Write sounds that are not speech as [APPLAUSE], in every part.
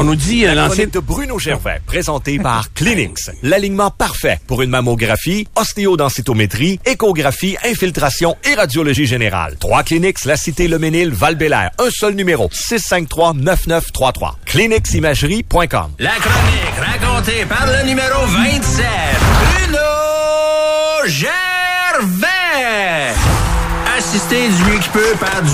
On nous dit euh, La l'ancien... de Bruno Gervais, présenté par [LAUGHS] Clinix. L'alignement parfait pour une mammographie, ostéodensitométrie, échographie, infiltration et radiologie générale. Trois Clinix, la cité Le Ménil, val Un seul numéro, 653-9933. Clinicimagerie.com. La chronique racontée par le numéro 27, Bruno Gervais. Assisté du mieux qu'il peut par du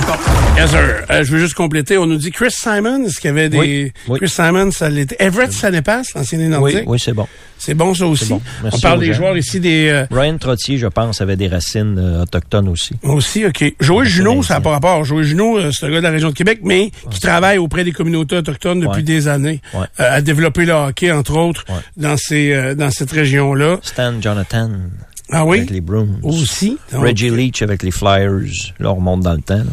Yes, sir. Euh, je veux juste compléter. On nous dit Chris Simon, est-ce qu'il y avait des... Oui, oui. Chris Simon, ça l'était. Everett Sanepas, l'ancien des Nordiques. Oui, oui, c'est bon. C'est bon, ça aussi. bon. Merci On parle des gens. joueurs ici des... euh, Brian Trottier, je pense, avait des racines euh, autochtones aussi. Aussi, OK. Joël Junot, ça n'a pas rapport. Joël Junot, euh, c'est un gars de la région de Québec, mais qui travaille auprès des communautés autochtones depuis Ouais. des années, Ouais. euh, à développer le hockey, entre autres, Ouais. dans ces euh, dans cette région-là. Stan Jonathan Ah oui? avec les Bruins. Aussi? Donc, Reggie Leach avec les Flyers. Là, on remonte dans le temps. là.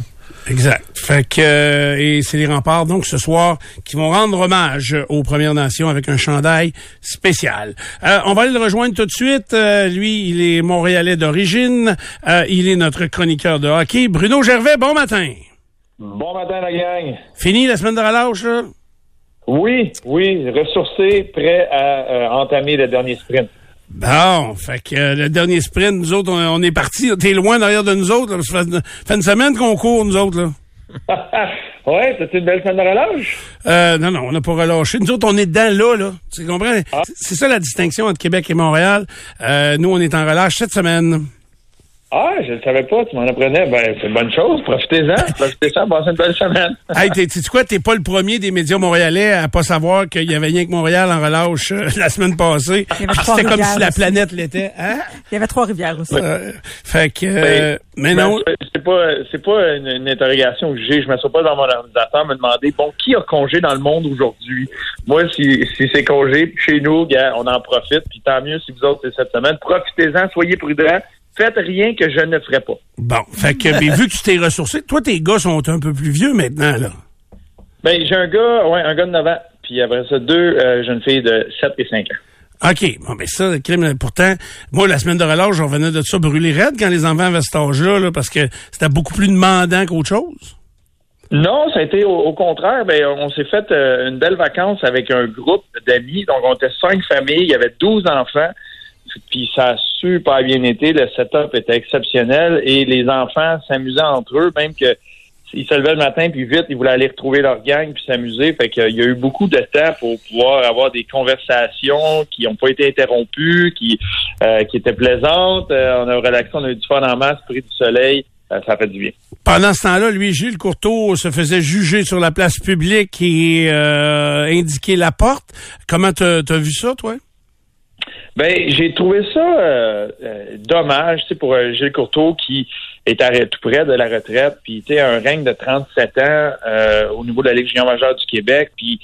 Exact. Fait que euh, et c'est les remparts donc ce soir qui vont rendre hommage aux Premières Nations avec un chandail spécial. Euh, on va aller le rejoindre tout de suite. Euh, lui, il est montréalais d'origine. Euh, il est notre chroniqueur de hockey. Bruno Gervais, bon matin. Bon matin, la gang. Fini la semaine de relâche, là? Oui, oui, ressourcé, prêt à euh, entamer le dernier sprint. Bon, fait que euh, le dernier sprint, nous autres, on, on est partis. T'es loin derrière de nous autres. Là, ça fait, fait une semaine qu'on court, nous autres. Là. [LAUGHS] ouais, c'était une belle semaine de relâche? Euh, non, non, on n'a pas relâché. Nous autres, on est dedans là, là. Tu comprends? Ah. C'est- C'est ça la distinction entre Québec et Montréal. Euh, nous, on est en relâche cette semaine. Ah, je le savais pas, tu m'en apprenais. Ben, c'est une bonne chose. Profitez-en. [LAUGHS] Profitez-en, passez une belle semaine. hey, t'es, tu quoi? T'es pas le premier des médias montréalais à pas savoir qu'il y avait rien que Montréal en relâche euh, [LAUGHS] la semaine passée. Il y avait trois C'était comme si la rivières planète l'était. [LAUGHS] Hein? Il y avait Trois-Rivières aussi. Euh, fait que... euh, mais Ben, non... c'est- c'est pas, c'est pas une, une interrogation que j'ai. Je me suis pas dans mon ordinateur me demander, bon, qui a congé dans le monde aujourd'hui? Moi, si, si c'est congé, chez nous, on en profite, puis tant mieux si vous autres, c'est cette semaine. Profitez-en, soyez prudents. Faites rien que je ne ferai pas. Bon, fait que, mais vu que tu t'es ressourcé, toi, tes gars sont un peu plus vieux maintenant, là. Ben, j'ai un gars, ouais, un gars de 9 ans, puis après ça, deux euh, jeunes filles de 7 et 5 ans. OK. Bon, mais ça, le crime, pourtant, moi, la semaine de relâche, on venait de ça brûler raide quand les enfants avaient cet âge-là, là, parce que c'était beaucoup plus demandant qu'autre chose. Non, ça a été au, au contraire. Ben, on s'est fait euh, une belle vacance avec un groupe d'amis. Donc, on était cinq familles. Il y avait 12 enfants. Puis ça a super bien été. Le setup était exceptionnel et les enfants s'amusaient entre eux, même que ils se levaient le matin puis vite, ils voulaient aller retrouver leur gang puis s'amuser. Fait qu'il y a eu beaucoup de temps pour pouvoir avoir des conversations qui n'ont pas été interrompues, qui euh, qui étaient plaisantes. Euh, on a relaxé, on a eu du fun en masse, pris du soleil. Euh, ça fait du bien. Pendant ce temps-là, lui, Gilles Courteau se faisait juger sur la place publique et indiquer la porte. Comment t'as as vu ça, toi? Ben, j'ai trouvé ça euh, euh, dommage, tu pour euh, Gilles Courteau qui est arrêté tout près de la retraite, puis tu un règne de 37 ans euh, au niveau de la Ligue junior majeure du Québec, puis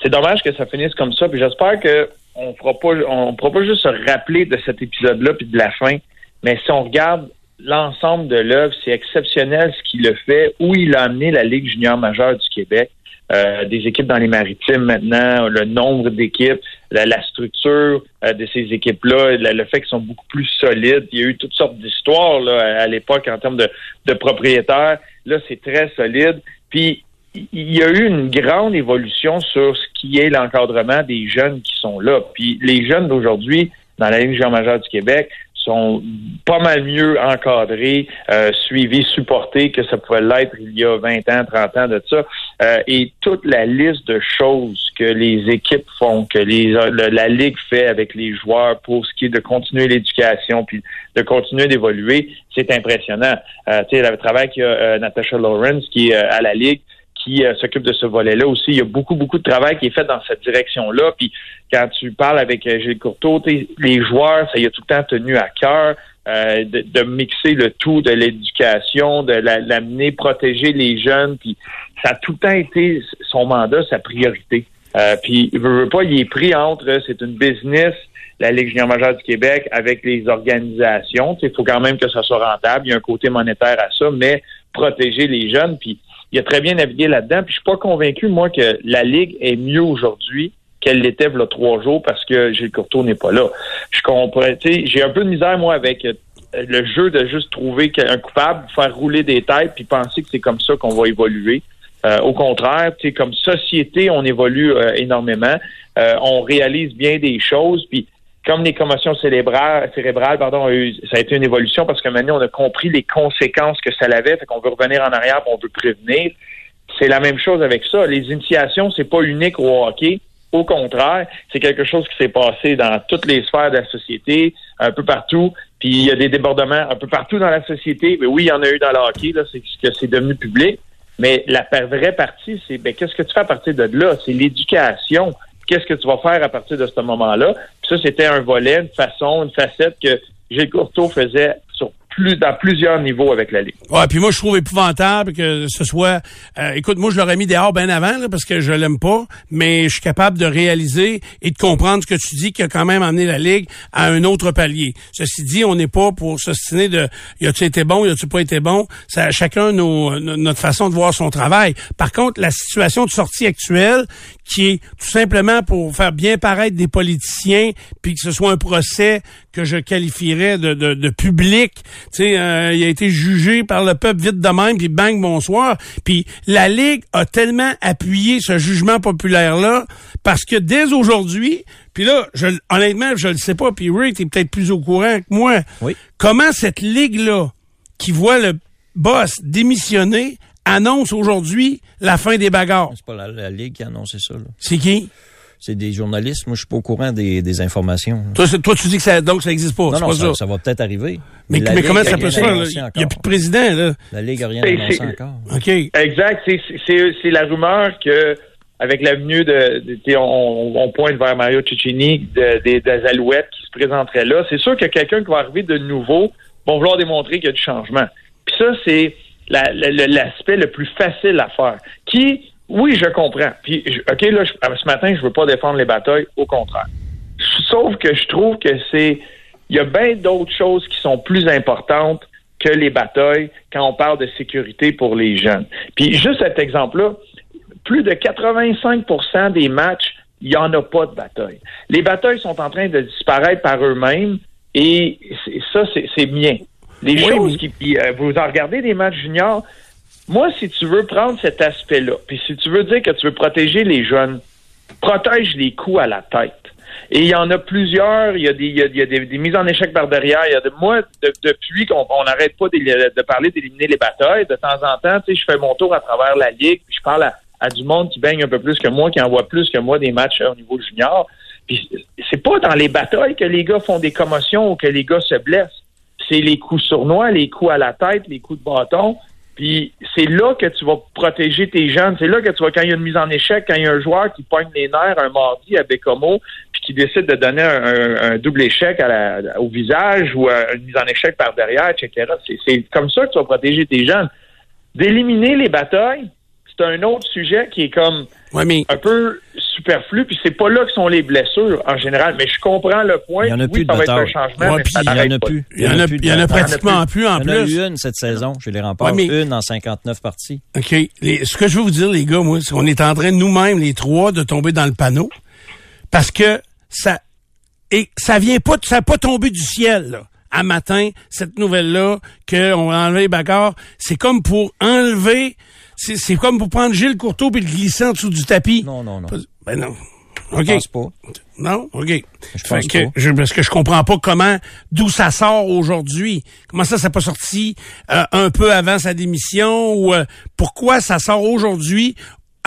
c'est dommage que ça finisse comme ça, puis j'espère que on fera pas, on pourra pas juste se rappeler de cet épisode-là puis de la fin, mais si on regarde l'ensemble de l'œuvre, c'est exceptionnel ce qu'il a fait, où il a amené la Ligue junior majeure du Québec. Euh, des équipes dans les maritimes maintenant, le nombre d'équipes, la, la structure euh, de ces équipes-là, le, fait qu'ils sont beaucoup plus solides. Il y a eu toutes sortes d'histoires à l'époque en termes de, de propriétaires. Là, c'est très solide. Puis il y a eu une grande évolution sur ce qui est l'encadrement des jeunes qui sont là. Puis les jeunes d'aujourd'hui, dans la Ligue junior majeure du Québec, sont pas mal mieux encadrés, euh, suivis, supportés que ça pouvait l'être il y a 20 ans, 30 ans de ça. Euh, et toute la liste de choses que les équipes font, que les, le- la Ligue fait avec les joueurs pour ce qui est de continuer l'éducation puis de continuer d'évoluer, c'est impressionnant. Euh, tu sais, le travail qu'il y a euh, Natasha Lawrence qui est euh, à la Ligue, qui euh, s'occupe de ce volet-là aussi. Il y a beaucoup, beaucoup de travail qui est fait dans cette direction-là. Puis quand tu parles avec euh, Gilles Courteau, les joueurs, ça y a tout le temps tenu à cœur euh, de, de mixer le tout de l'éducation, de la- l'amener, protéger les jeunes. Puis ça a tout le temps été son mandat, sa priorité. Euh, puis il veut, veut pas, il est pris entre, c'est une business, la Ligue junior majeure du Québec avec les organisations. Il faut quand même que ça soit rentable. Il y a un côté monétaire à ça, mais protéger les jeunes. Puis il a très bien navigué là-dedans. Puis je suis pas convaincu, moi, que la Ligue est mieux aujourd'hui qu'elle l'était il y a trois jours parce que Gilles Courteau n'est pas là. Je comprends, j'ai un peu de misère, moi, avec euh, le jeu de juste trouver un coupable, faire rouler des têtes puis penser que c'est comme ça qu'on va évoluer. Euh, au contraire, comme société, on évolue euh, énormément. Euh, on réalise bien des choses. Puis comme les commotions cérébrales, cérébrales pardon, ça a été une évolution parce que maintenant, on a compris les conséquences que ça avait. Fait qu'on veut revenir en arrière, on veut prévenir. C'est la même chose avec ça. Les initiations, c'est pas unique au hockey. Au contraire, c'est quelque chose qui s'est passé dans toutes les sphères de la société, un peu partout. Puis il y a des débordements un peu partout dans la société. Mais oui, il y en a eu dans le hockey, là, c'est que c'est devenu public. Mais la vraie partie, c'est ben, qu'est-ce que tu fais à partir de là? C'est l'éducation. Qu'est-ce que tu vas faire à partir de ce moment-là? Puis ça, c'était un volet, une façon, une facette que Gilles Courteau faisait sur plus, dans plusieurs niveaux avec la Ligue. Ouais, puis moi je trouve épouvantable que ce soit euh, écoute, moi je l'aurais mis dehors bien avant là, parce que je l'aime pas, mais je suis capable de réaliser et de comprendre ce que tu dis qui a quand même amené la ligue à un autre palier. Ceci dit, on n'est pas pour s'ostiner de y a-tu été bon, y a-tu pas été bon, ça chacun nos, no- notre façon de voir son travail. Par contre, la situation de sortie actuelle qui est tout simplement pour faire bien paraître des politiciens puis que ce soit un procès que je qualifierais de, de, de public. Tu sais, euh, il a été jugé par le peuple vite de même, puis bang, bonsoir. Puis la Ligue a tellement appuyé ce jugement populaire-là parce que dès aujourd'hui, puis là, je, honnêtement, je le sais pas, puis Ray, t'es peut-être plus au courant que moi. Oui. Comment cette Ligue-là, qui voit le boss démissionner, annonce aujourd'hui la fin des bagarres? C'est pas la, la Ligue qui a annoncé ça. là. C'est qui? C'est des journalistes. Moi, je suis pas au courant des, des informations. Toi, tu dis que ça, donc ça existe pas. Non, c'est non, pas ça, ça. ça va peut-être arriver. Mais, comment a ça peut se faire? Il n'y a plus de président, là. La Ligue a rien annoncé encore. OK. Exact. C'est- la rumeur que avec l'avenue de, de- on, on pointe vers Mario Cicchini de- des, des Alouettes qui se présenteraient là. C'est sûr que quelqu'un qui va arriver de nouveau va vouloir démontrer qu'il y a du changement. Puis ça, c'est la- la- la- l'aspect le plus facile à faire. Qui, oui, je comprends. Puis, OK, là, je- ce matin, je veux pas défendre les batailles, au contraire. Sauf que je trouve que c'est, il y a bien d'autres choses qui sont plus importantes que les batailles quand on parle de sécurité pour les jeunes. Puis juste cet exemple-là, plus de 85% des matchs, il n'y en a pas de bataille. Les batailles sont en train de disparaître par eux-mêmes et ça, c'est bien. Les Oui, choses qui... puis, euh, vous en regardez des matchs juniors, moi, si tu veux prendre cet aspect-là, puis si tu veux dire que tu veux protéger les jeunes, protège les coups à la tête. Et il y en a plusieurs. Il y a des, il y a, il y a des, des mises en échec par derrière. Il y a de, moi, de- depuis qu'on on n'arrête pas de, parler d'éliminer les batailles, de temps en temps, tu sais, je fais mon tour à travers la ligue, puis je parle à, à du monde qui baigne un peu plus que moi, qui envoie plus que moi des matchs euh, au niveau junior. Puis c'est pas dans les batailles que les gars font des commotions ou que les gars se blessent. C'est les coups sournois, les coups à la tête, les coups de bâton. Puis c'est là que tu vas protéger tes jeunes. C'est là que tu vas, quand il y a une mise en échec, quand il y a un joueur qui pogne les nerfs un mardi à Bécomo, puis qui décide de donner un, un- un double échec à la- au visage ou une mise en échec par derrière, etc. C'est- C'est comme ça que tu vas protéger tes jeunes. D'éliminer les batailles, c'est un autre sujet qui est comme Ouais, mais un peu superflu, puis c'est pas là que sont les blessures en général. Mais je comprends le point. Il y en a oui, plus de ça va être un changement, Ouais, mais ça Il y en a pas. plus. il y en a, plus il y en a pratiquement plus en Il y en a plus. eu une cette saison chez les remparts. Ouais, mais- Une en 59 parties. OK. Les- ce que je veux vous dire, les gars, moi, c'est qu'on est en train, nous-mêmes, les trois, de tomber dans le panneau. Parce que ça, et ça vient pas, ça n'a pas tombé du ciel, là. À matin, cette nouvelle-là, qu'on a enlevé Bacard, c'est comme pour enlever, c'est, c'est comme pour prendre Gilles Courteau et le glisser en dessous du tapis. Non, non, non. Ben non. Je OK. pense pas. Non? OK. Je pense que, pas. je, parce que je comprends pas comment, d'où ça sort aujourd'hui. Comment ça, ça pas sorti euh, un peu avant sa démission ou euh, pourquoi ça sort aujourd'hui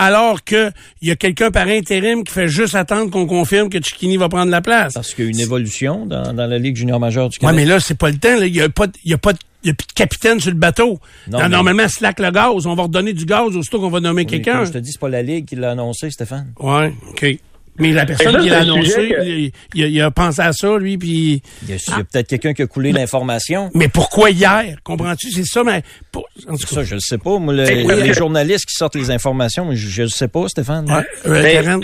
alors que il y a quelqu'un par intérim qui fait juste attendre qu'on confirme que Chiquini va prendre la place. Parce qu'il y a une évolution dans, dans la Ligue junior majeure du Québec. mais là, c'est pas le temps. Il y a pas, y a pas, de- il y a plus de capitaine sur le bateau. Non, Non, mais- Normalement, slack le gaz. On va redonner du gaz aussitôt qu'on va nommer Oui, quelqu'un. Je te dis, c'est pas la Ligue qui l'a annoncé, Stéphane. Ouais, OK. Mais la personne ça, qui l'a annoncé, que- il, il a- il a pensé à ça, lui, puis... Il y a, peut-être quelqu'un qui a coulé l'information. Mais pourquoi hier? Comprends-tu? C'est ça, mais... pour- en tout cas, Ça, je le sais pas. Moi, le- les journalistes qui sortent les informations, je, je le sais pas, Stéphane. ouais, euh, Mais Karen?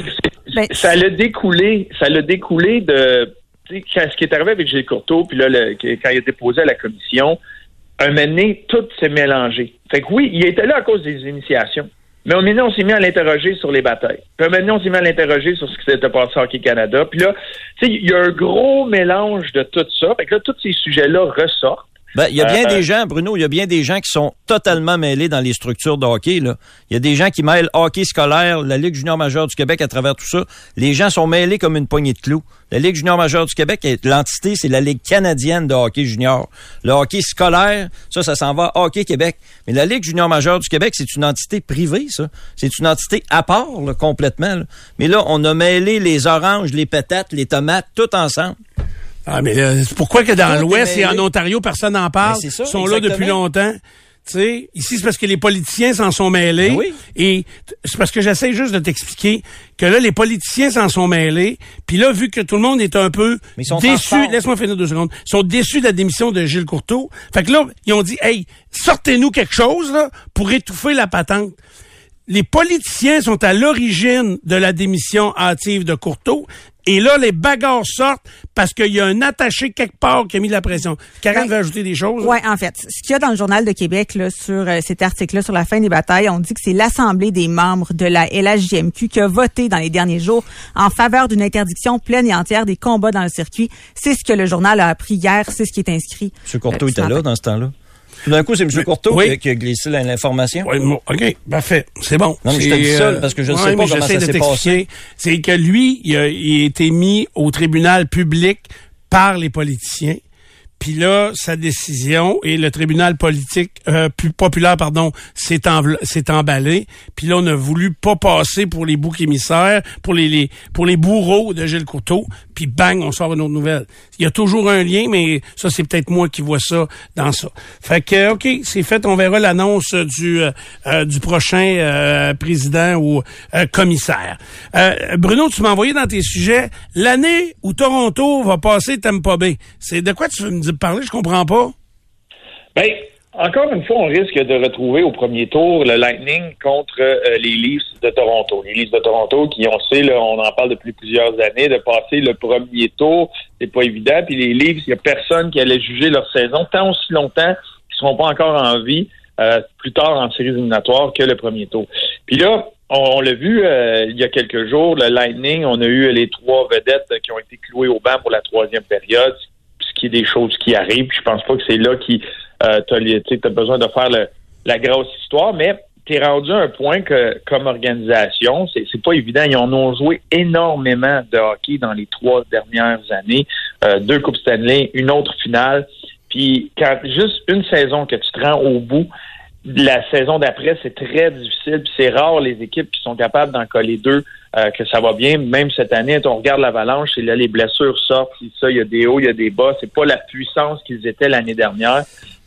Ben, ça l'a découlé, ça l'a découlé de quand- ce qui est arrivé avec Gilles Courteau, puis là, le- quand il a déposé à la commission, un moment donné, tout s'est mélangé. Fait que oui, il était là à cause des initiations. Mais un moment on s'est mis à l'interroger sur les batailles. Puis donné, on s'est mis à l'interroger sur ce qui s'était passé au Hockey Canada. Puis là, tu sais, il y a un gros mélange de tout ça. Fait que là, tous ces sujets-là ressortent. Ben, il y a bien Euh, des gens, Bruno, il y a bien des gens qui sont totalement mêlés dans les structures de hockey. Là. Il y a des gens qui mêlent hockey scolaire, la Ligue junior majeure du Québec à travers tout ça. Les gens sont mêlés comme une poignée de clous. La Ligue junior majeure du Québec, est- l'entité, c'est la Ligue canadienne de hockey junior. Le hockey scolaire, ça, ça s'en va à Hockey Québec. Mais la Ligue junior majeure du Québec, c'est une entité privée, ça. C'est une entité à part, là, complètement. là. Mais là, on a mêlé les oranges, les patates, les tomates, tout ensemble. Ah, mais euh, c'est pourquoi que dans l'Ouest et en. Ontario, personne n'en parle? Ben, ça, Ils sont là depuis longtemps. Tu sais, ici, c'est parce que les politiciens s'en sont mêlés. Ben oui. Et c'est parce que j'essaie juste de t'expliquer que là, les politiciens s'en sont mêlés. Puis là, vu que tout le monde est un peu Mais ils sont en déçu, laisse-moi finir deux secondes, ils sont déçus de la démission de Gilles Courteau. Fait que là, ils ont dit, hey, sortez-nous quelque chose, là, pour étouffer la patente. Les politiciens sont à l'origine de la démission hâtive de Courteau. Et là, les bagarres sortent parce qu'il y a un attaché quelque part qui a mis de la pression. Karen Ben, veut ajouter des choses? Oui, en fait, ce qu'il y a dans le journal de Québec là, sur euh, cet article-là sur la fin des batailles, on dit que c'est l'Assemblée des membres de la LHJMQ qui a voté dans les derniers jours en faveur d'une interdiction pleine et entière des combats dans le circuit. C'est ce que le journal a appris hier, c'est ce qui est inscrit. M. Courteau euh, était là dans ce temps-là. Tout d'un coup, c'est M. Courteau oui. qui, a- qui a glissé l'information. Ouais, bon, OK, parfait. C'est bon. Non, mais je te C'est, dis ça, parce que je ne sais pas mais comment ça s'est t'expliquer. C'est que lui, il a, il a été mis au tribunal public par les politiciens. Puis là, sa décision et le tribunal politique euh, populaire, pardon, s'est emballé. Puis là, on a voulu pas passer pour les boucs émissaires, pour les, les pour les bourreaux de Gilles Courteau. Puis bang, on sort une autre nouvelle. Il y a toujours un lien, mais ça, c'est peut-être moi qui vois ça dans ça. Fait que, ok, c'est fait. On verra l'annonce du euh, euh, du prochain euh, président ou euh, commissaire. Euh, Bruno, tu m'as envoyé dans tes sujets l'année où Toronto va passer Tampa Bay. C'est de quoi tu veux me dire parler Je comprends pas. Ben, encore une fois, on risque de retrouver au premier tour le Lightning contre euh, les Leafs de Toronto. Les Leafs de Toronto qui, on sait, on en parle depuis plusieurs années, de passer le premier tour, c'est pas évident. Puis les Leafs, il y a personne qui allait juger leur saison tant aussi longtemps qu'ils seront pas encore en vie euh, plus tard en séries éliminatoires que le premier tour. Puis là, on, l'a vu euh, il y a quelques jours, le Lightning, on a eu les trois vedettes qui ont été clouées au banc pour la troisième période, qui est des choses qui arrivent. Je pense pas que c'est là qui euh, t'as les- tu as besoin de faire le- la grosse histoire, mais tu es rendu à un point que, comme organisation, c'est c'est pas évident. Ils en ont joué énormément de hockey dans les trois dernières années. Euh, deux Coupes Stanley, une autre finale. Puis quand juste une saison que tu te rends au bout, la saison d'après, c'est très difficile. C'est rare les équipes qui sont capables d'en coller deux, euh, que ça va bien. Même cette année, on regarde l'avalanche et là, les blessures sortent. Ça, il y a des hauts, il y a des bas. C'est pas la puissance qu'ils étaient l'année dernière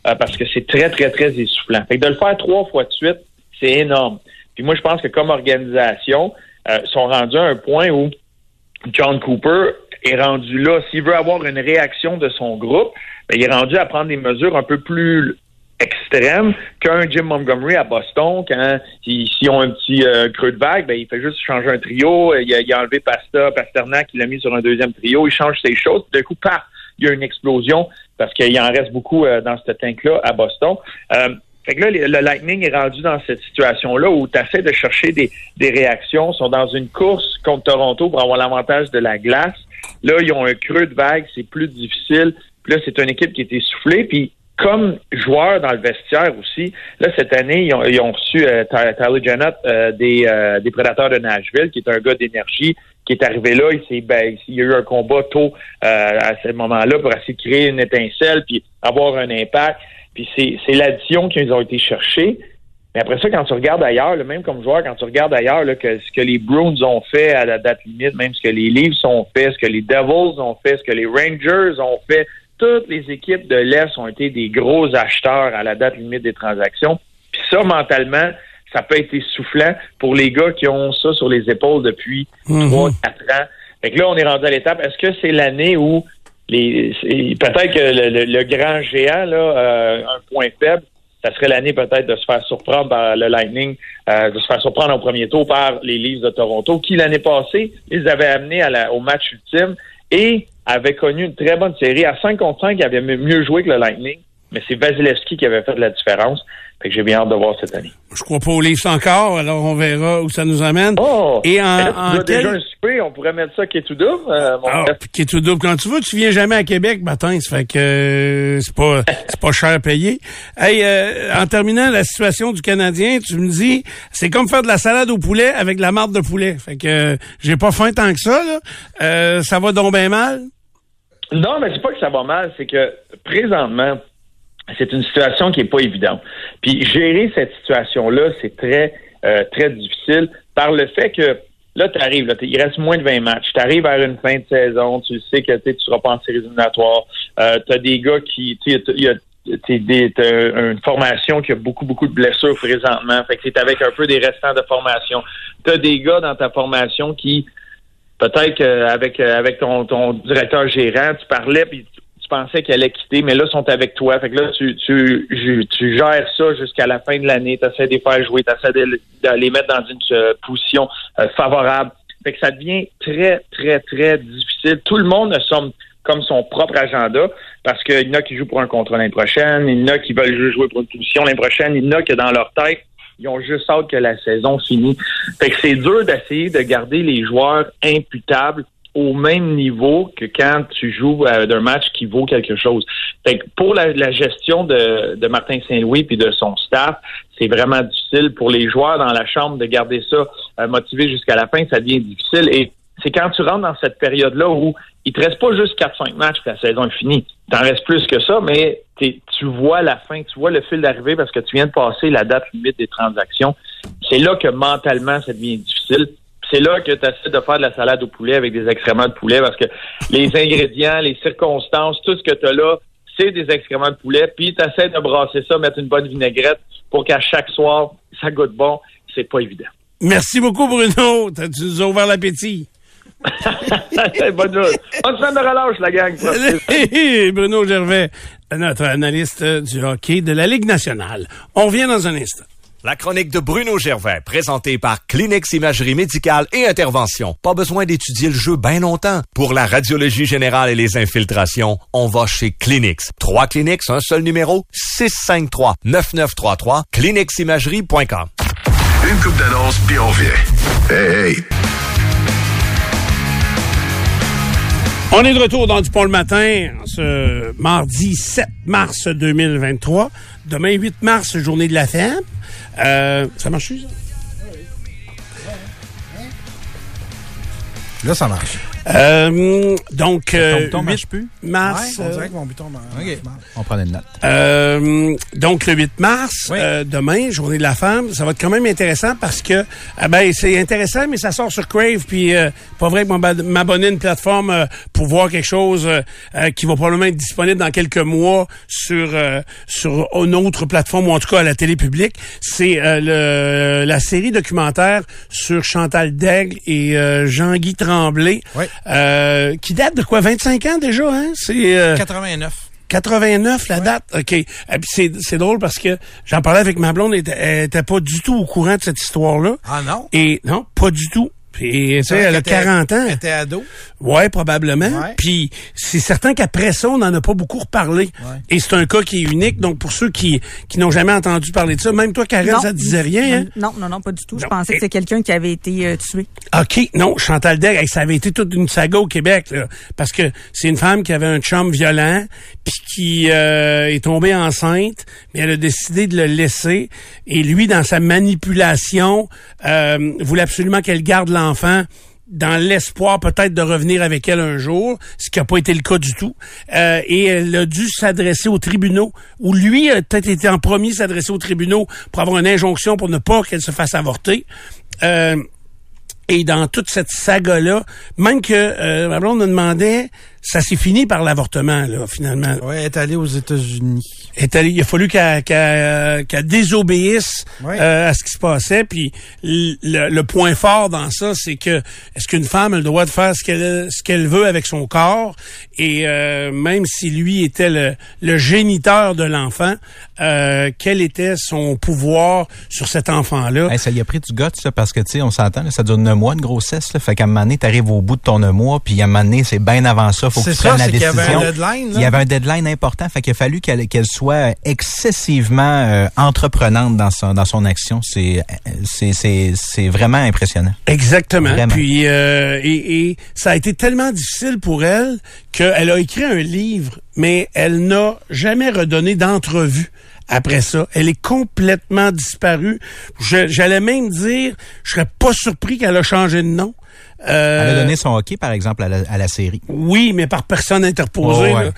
euh, parce que c'est très, très, très essoufflant. Fait que de le faire trois fois de suite, c'est énorme. Puis moi, je pense que comme organisation, euh, ils sont rendus à un point où John Cooper est rendu là. S'il veut avoir une réaction de son groupe, ben, il est rendu à prendre des mesures un peu plus qu'un Jim Montgomery à Boston. Quand ils, s'ils ont un petit euh, creux de vague, ben, il fait juste changer un trio. Il a, il a enlevé Pasta, Pasternak, il l'a mis sur un deuxième trio. Il change ses choses. D'un coup, paf, il y a une explosion parce qu'il en reste beaucoup euh, dans ce tank-là à Boston. Euh, fait que là, le, le Lightning est rendu dans cette situation-là où tu essaies de chercher des, des réactions. Ils sont dans une course contre Toronto pour avoir l'avantage de la glace. Là, ils ont un creux de vague, c'est plus difficile. Puis là, c'est une équipe qui est essoufflée. Puis comme joueur dans le vestiaire aussi, là, cette année, ils ont, ils ont reçu euh, Ty- Tyler Jannett euh, des, euh, des Prédateurs de Nashville, qui est un gars d'énergie, qui est arrivé là. Il, s'est, ben, il y a eu un combat tôt euh, à ce moment-là pour essayer de créer une étincelle puis avoir un impact. Puis c'est, c'est l'addition qu'ils ont été chercher. Mais après ça, quand tu regardes ailleurs, là, même comme joueur, quand tu regardes ailleurs, là, que ce que les Bruins ont fait à la date limite, même ce que les Leafs ont fait, ce que les Devils ont fait, ce que les Rangers ont fait, toutes les équipes de l'Est ont été des gros acheteurs à la date limite des transactions. Puis ça, mentalement, ça peut être essoufflant pour les gars qui ont ça sur les épaules depuis Mhm. trois, quatre ans. Fait que là, on est rendu à l'étape. Est-ce que c'est l'année où les peut-être que le, le- le grand géant, là, euh, un point faible, ça serait l'année peut-être de se faire surprendre par le Lightning, euh, de se faire surprendre au premier tour par les Leafs de Toronto, qui l'année passée, ils avaient amené à la- au match ultime et avaient connu une très bonne série. À 5 contre 5, ils avaient mieux joué que le Lightning. mais c'est Vasilevski qui avait fait de la différence. Fait que j'ai bien hâte de voir cette année. Je crois pas au livre encore, alors on verra où ça nous amène. Oh! Et en, là, quel- déjà un souper, on pourrait mettre ça qui est tout double, euh, mon Ah, qui est tout double quand tu veux. Tu viens jamais à Québec, matin. Ça fait que euh, c'est pas [LAUGHS] c'est pas cher à payer. Hey, euh, en terminant la situation du Canadien, tu me dis c'est comme faire de la salade au poulet avec de la marde de poulet. Fait que euh, j'ai pas faim tant que ça. Là. Euh, ça va donc bien mal? Non, mais c'est pas que ça va mal, c'est que présentement, c'est une situation qui est pas évidente. Puis gérer cette situation-là, c'est très, euh, très difficile par le fait que là, tu arrives, il reste moins de 20 matchs. Tu arrives vers une fin de saison, tu sais que tu ne seras pas en séries éliminatoires. Euh, tu as des gars qui. il y a- une formation qui a beaucoup, beaucoup de blessures présentement. Fait que c'est avec un peu des restants de formation. Tu as des gars dans ta formation qui, peut-être qu'avec avec ton, ton directeur gérant, tu parlais puis pensais qu'elle allait quitter, mais là, ils sont avec toi. Fait que là, tu, tu, tu, gères ça jusqu'à la fin de l'année. Tu essaies de les faire jouer, tu essaies de, de les mettre dans une euh, position euh, favorable. Fait que ça devient très, très, très difficile. Tout le monde a son, comme son propre agenda parce qu'il y en a qui jouent pour un contrat l'année prochaine, il y en a qui veulent jouer pour une position l'année prochaine, il y en a que dans leur tête, ils ont juste hâte que la saison finisse. Fait que c'est dur d'essayer de garder les joueurs imputables au même niveau que quand tu joues d'un match qui vaut quelque chose. Fait que pour la, la gestion de, de Martin Saint-Louis puis de son staff, c'est vraiment difficile pour les joueurs dans la chambre de garder ça euh, motivé jusqu'à la fin, ça devient difficile et c'est quand tu rentres dans cette période-là où il te reste pas juste 4-5 matchs la saison est finie. T'en reste plus que ça, mais tu vois la fin, tu vois le fil d'arrivée parce que tu viens de passer la date limite des transactions. C'est là que mentalement, ça devient difficile. C'est là que tu essaies de faire de la salade au poulet avec des excréments de poulet parce que les [LAUGHS] ingrédients, les circonstances, tout ce que tu as là, c'est des excréments de poulet. Puis tu essaies de brasser ça, mettre une bonne vinaigrette pour qu'à chaque soir, ça goûte bon. C'est pas évident. Merci beaucoup, Bruno. Tu nous as ouvert l'appétit. [LAUGHS] bonne, bonne semaine de relâche, la gang. [LAUGHS] Bruno Gervais, notre analyste du hockey de la Ligue nationale. On revient dans un instant. La chronique de Bruno Gervais, présentée par Kleenex Imagerie Médicale et Intervention. Pas besoin d'étudier le jeu bien longtemps. Pour la radiologie générale et les infiltrations, on va chez Kleenex. Trois Kleenex, un seul numéro, 653-9933, kleeneximagerie.com. Une coupe d'annonce, puis on revient. Hey, hey. On est de retour dans Dupont le matin, ce mardi 7 mars 2023. Demain, 8 mars, journée de la femme. Euh, ça marche ça? Là, ça marche. Euh, donc, euh, bouton 8 marche plus? mars. Ouais, on euh, dirait que mon bouton marche. OK. On une note. Euh, donc le 8 mars, Oui. euh, demain, journée de la femme, ça va être quand même intéressant parce que ah ben c'est intéressant, mais ça sort sur Crave, puis euh, pas vrai que m'ab- m'abonner à une plateforme euh, pour voir quelque chose qui va probablement être disponible dans quelques mois sur euh, sur une autre plateforme ou en tout cas à la télé publique. C'est euh, le la série documentaire sur Chantal Daigle et euh, Jean-Guy Tremblay, Oui. Euh, qui date de quoi? 25 ans déjà, hein? C'est euh, 89. 89 la date? OK. Et puis c'est c'est drôle parce que j'en parlais avec ma blonde, elle était, elle était pas du tout au courant de cette histoire-là. Ah non? Et non, pas du tout. Puis tu sais, elle a Elle était- 40 ans. Elle était ado. Ouais, probablement. Ouais. Puis c'est certain qu'après ça, on n'en a pas beaucoup reparlé. Ouais. Et c'est un cas qui est unique. Donc pour ceux qui qui n'ont jamais entendu parler de ça, même toi, Karen, ça te disait rien. Hein? Non, non, non, pas du tout. Je pensais que c'était quelqu'un qui avait été euh, tué. OK, non, Chantal hey, ça avait été toute une saga au Québec, là, parce que c'est une femme qui avait un chum violent, puis qui euh, est tombée enceinte, mais elle a décidé de le laisser, et lui, dans sa manipulation, euh, voulait absolument qu'elle garde l'enfant dans l'espoir peut-être de revenir avec elle un jour, ce qui n'a pas été le cas du tout. Euh, et elle a dû s'adresser aux tribunaux, ou lui a peut-être été en premier s'adresser aux tribunaux pour avoir une injonction pour ne pas qu'elle se fasse avorter. Euh, et dans toute cette saga-là, même que euh, ma blonde me demandait, ça s'est fini par l'avortement, là, finalement. Ouais, elle est allée aux États-Unis. Est allée- il a fallu qu'elle qu'elle- qu'elle désobéisse Ouais. euh, à ce qui se passait. Puis le, le point fort dans ça, c'est que est-ce qu'une femme a le droit de faire ce qu'elle ce qu'elle veut avec son corps? Et euh, même si lui était le, le géniteur de l'enfant, euh, quel était son pouvoir sur cet enfant-là? Hey, ça y a pris du goût, ça, parce que, tu sais, on s'entend, là, ça dure neuf mois, une grossesse, là. Fait qu'à un moment donné, t'arrives au bout de ton neuf mois, puis à un moment donné, c'est bien avant ça, faut la qu'il y avait un deadline. là. Il y avait un deadline important, fait qu'il a fallu qu'elle soit excessivement euh, entreprenante dans son dans son action. C'est vraiment impressionnant. Exactement. Vraiment. Puis euh, et, et ça a été tellement difficile pour elle qu'elle a écrit un livre, mais elle n'a jamais redonné d'entrevue après ça. Elle est complètement disparue. J'allais même dire, je serais pas surpris qu'elle a changé de nom. Euh, Elle a donné son hockey, par exemple, à la, à la série. Oui, mais par personne interposée. Oh, ouais.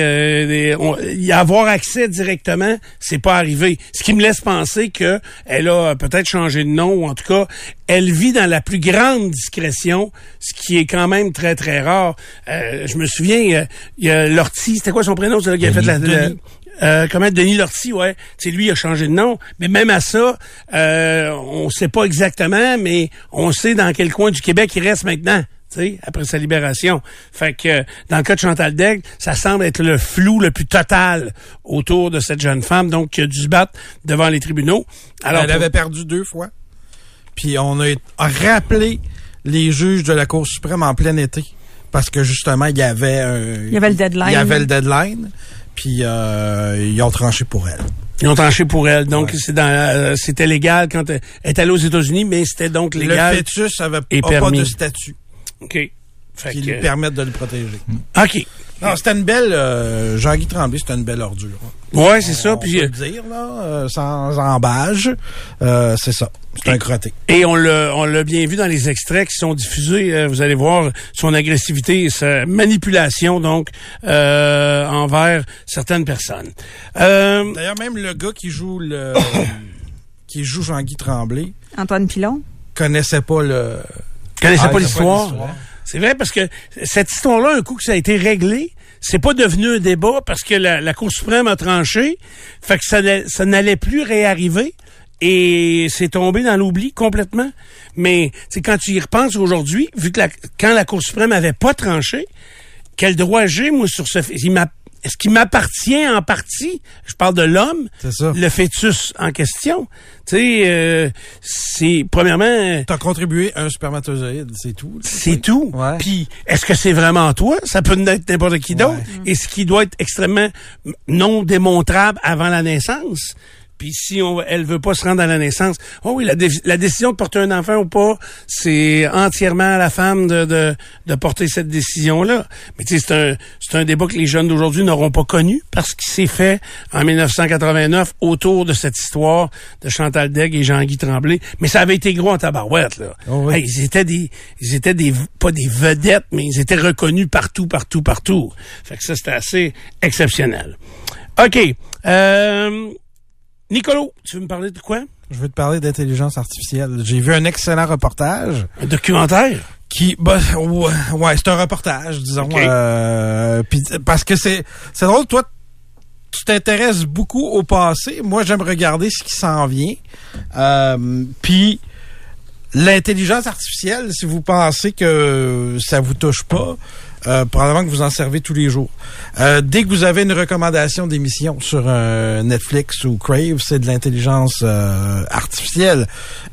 euh, y avoir accès directement, c'est pas arrivé. Ce qui me laisse penser que elle a peut-être changé de nom ou en tout cas, elle vit dans la plus grande discrétion, ce qui est quand même très très rare. Euh, je me souviens, euh, il y a Lortie, c'était quoi son prénom, celui qui a fait la- Denis. Euh, comment Denis Lortie, ouais. C'est lui il a changé de nom, mais même à ça, euh, on sait pas exactement, mais on sait dans quel coin du Québec il reste maintenant. tu sais, après sa libération. Fait que euh, dans le cas de Chantal Daigle, ça semble être le flou le plus total autour de cette jeune femme, donc qui a dû se battre devant les tribunaux. Alors, elle pour- avait perdu deux fois. Puis on a a rappelé les juges de la Cour suprême en plein été. Parce que justement, il y avait un- Il y avait le deadline. Il y avait le deadline. Puis euh, ils ont tranché pour elle. ils ont tranché pour elle. Donc c'est dans, euh, c'était légal quand elle est allée aux États-Unis, mais c'était donc Le légal. fœtus avait et a pas permis. de statut OK. Fait qui que- lui permette de le protéger. OK. Non, c'était une belle... euh, Jean-Guy Tremblay, c'était une belle ordure. Ouais, c'est ça. On Puis peut euh, le dire, là, euh, sans embâge. Euh, c'est ça. C'est un crotté. Et on l'a, on l'a bien vu dans les extraits qui sont diffusés. euh, vous allez voir son agressivité et sa manipulation donc euh, envers certaines personnes. Euh, D'ailleurs, même le gars qui joue le... [COUGHS] qui joue Jean-Guy Tremblay Antoine Pilon? connaissait pas le... connaissez Ah, pas l'histoire. C'est vrai parce que cette histoire-là, un coup que ça a été réglé, c'est pas devenu un débat parce que la, Cour suprême a tranché, fait que ça, n'a- ça n'allait plus réarriver et c'est tombé dans l'oubli complètement. Mais c'est quand tu y repenses aujourd'hui, vu que quand la Cour suprême avait pas tranché, quel droit j'ai moi sur ce Il m'a- Est-ce qu'il m'appartient en partie Je parle de l'homme, le fœtus en question. Tu sais, euh, c'est premièrement. T'as contribué un spermatozoïde, c'est tout. C'est tout. Ouais. Puis, est-ce que c'est vraiment toi? Ça peut être n'importe qui d'autre. Ouais. Et ce qui doit être extrêmement non démontrable avant la naissance. Puis si on, elle veut pas se rendre à la naissance, oh oui, la, dé- la décision de porter un enfant ou pas, c'est entièrement à la femme de, de, de porter cette décision-là. Mais tu sais, c'est un, c'est un débat que les jeunes d'aujourd'hui n'auront pas connu parce qu'il s'est fait en 1989 autour de cette histoire de Chantal Daigle et Jean-Guy Tremblay. Mais ça avait été gros en tabarouette, là. Oh oui. Hey, ils étaient des, ils étaient des, pas des vedettes, mais ils étaient reconnus partout, partout, partout. Fait que ça, c'était assez exceptionnel. OK. Euh, Nicolo, tu veux me parler de quoi? Je veux te parler d'intelligence artificielle. J'ai vu un excellent reportage Un documentaire? qui, bah, ouais, ouais, c'est un reportage, disons. Euh, parce que c'est, c'est drôle, toi, tu t'intéresses beaucoup au passé. Moi, j'aime regarder ce qui s'en vient. Euh, puis l'intelligence artificielle, si vous pensez que ça vous touche pas, euh, probablement que vous en servez tous les jours. Euh, dès que vous avez une recommandation d'émission sur euh, Netflix ou Crave, c'est de l'intelligence euh, artificielle.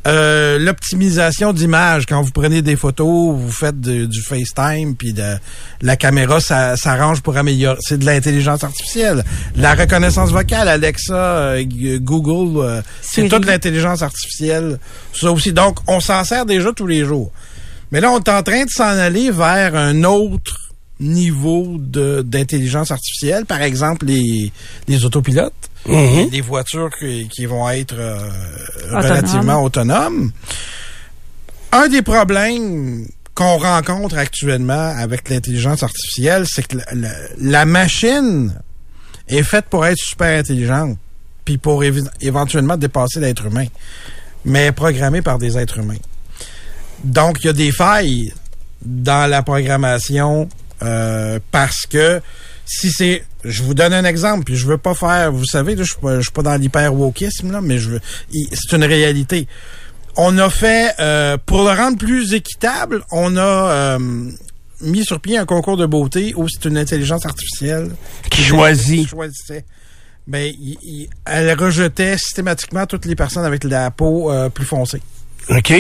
Euh, L'optimisation d'image, quand vous prenez des photos, vous faites de- du FaceTime, puis de, la caméra ça s'arrange pour améliorer. C'est de l'intelligence artificielle. La reconnaissance vocale, Alexa, euh, Google, euh, c'est toute l'intelligence artificielle. Ça aussi. Donc, on s'en sert déjà tous les jours. Mais là, on est en train de s'en aller vers un autre niveau de d'intelligence artificielle. Par exemple, les, les autopilotes, Mhm. les voitures qui, qui vont être euh, relativement autonomes. Un des problèmes qu'on rencontre actuellement avec l'intelligence artificielle, c'est que la, la- la machine est faite pour être super intelligente, puis pour éventuellement dépasser l'être humain, mais elle est programmée par des êtres humains. Donc, il y a des failles dans la programmation euh, parce que si c'est je vous donne un exemple puis je veux pas faire vous savez je suis pas, je suis pas dans l'hyper wokisme là mais je veux c'est une réalité on a fait euh, pour le rendre plus équitable on a euh, mis sur pied un concours de beauté où c'est une intelligence artificielle Qui choisit. qui choisissait ben il- il- elle rejetait systématiquement toutes les personnes avec la peau plus foncée OK.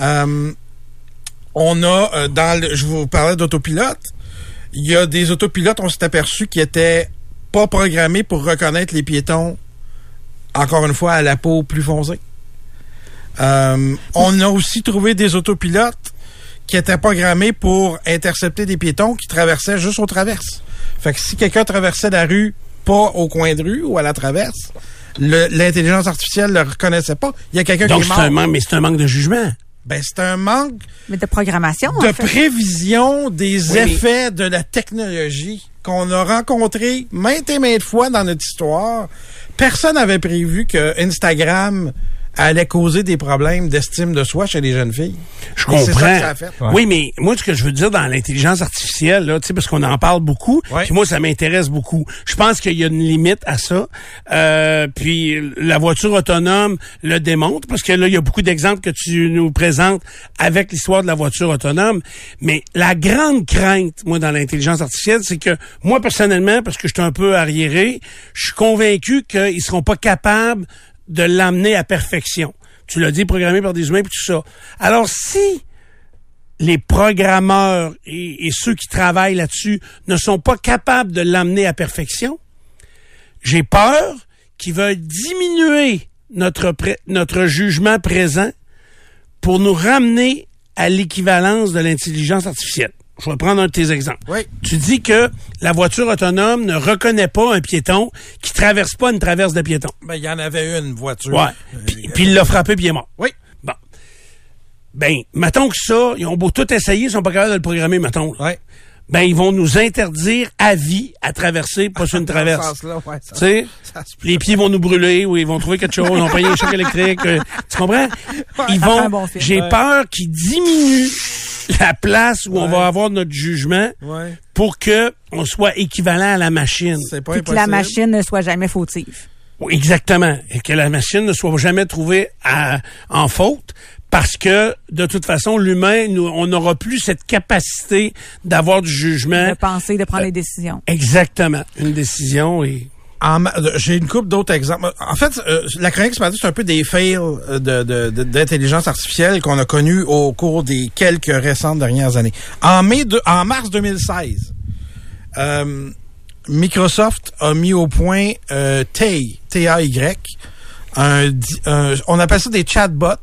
euh, on a euh, dans le, je vous parlais d'autopilote. Il y a des autopilotes, on s'est aperçu, qui étaient pas programmés pour reconnaître les piétons, encore une fois, à la peau plus foncée. Euh, on a aussi trouvé des autopilotes qui étaient programmés pour intercepter des piétons qui traversaient juste aux traverses. Fait que si quelqu'un traversait la rue pas au coin de rue ou à la traverse, l'intelligence artificielle le reconnaissait pas. Il y a quelqu'un qui Donc, est c'est mort. un manque, mais c'est un manque de jugement. Ben, c'est un manque Mais de programmation, de en fait. prévision des Oui, mais- effets de la technologie qu'on a rencontré maintes et maintes fois dans notre histoire. Personne n'avait prévu que Instagram allait causer des problèmes d'estime de soi chez les jeunes filles. Je ça comprends. que ça a fait. Oui, mais moi, ce que je veux dire dans l'intelligence artificielle, là, tu sais, parce qu'on en parle beaucoup, Ouais. puis moi, ça m'intéresse beaucoup. Je pense qu'il y a une limite à ça. Euh, puis la voiture autonome le démontre, parce que là, il y a beaucoup d'exemples que tu nous présentes avec l'histoire de la voiture autonome. Mais la grande crainte, moi, dans l'intelligence artificielle, c'est que moi, personnellement, parce que je suis un peu arriéré, je suis convaincu qu'ils seront pas capables de l'amener à perfection. Tu l'as dit, programmé par des humains, puis tout ça. Alors, si les programmeurs et, et ceux qui travaillent là-dessus ne sont pas capables de l'amener à perfection, j'ai peur qu'ils veulent diminuer notre, notre jugement présent pour nous ramener à l'équivalence de l'intelligence artificielle. Je vais prendre un de tes exemples. Oui. Tu dis que la voiture autonome ne reconnaît pas un piéton qui traverse pas une traverse de piéton. Ben, il y en avait une voiture. Ouais. Puis, puis il l'a frappé puis il est mort. Oui. Bon. Ben, mettons que ça, ils ont beau tout essayer, ils sont pas capables de le programmer, mettons. Ouais. Ben, ils vont nous interdire à vie à traverser, pas sur une [LAUGHS] traverse. ouais, ça- les pieds vont nous brûler ou ils vont trouver quelque chose, ils vont payer un choc électrique. euh, tu comprends? Ils vont, bon j'ai peur qu'ils diminuent la place où on va avoir notre jugement Ouais. pour que on soit équivalent à la machine. C'est pas Puis que la machine ne soit jamais fautive. Oui, Exactement. Et que la machine ne soit jamais trouvée à- en faute parce que, de toute façon, l'humain, nous, on n'aura plus cette capacité d'avoir du jugement. De penser, de prendre des décisions. Exactement. Une décision et... J'ai une couple d'autres exemples. En fait, euh, la chronique c'est un peu des fails euh, de- de- d'intelligence artificielle qu'on a connus au cours des quelques récentes dernières années. En mai, en mars 2016, euh, Microsoft a mis au point euh, TAY, T-A-Y. Un, un- on appelle ça des chatbots.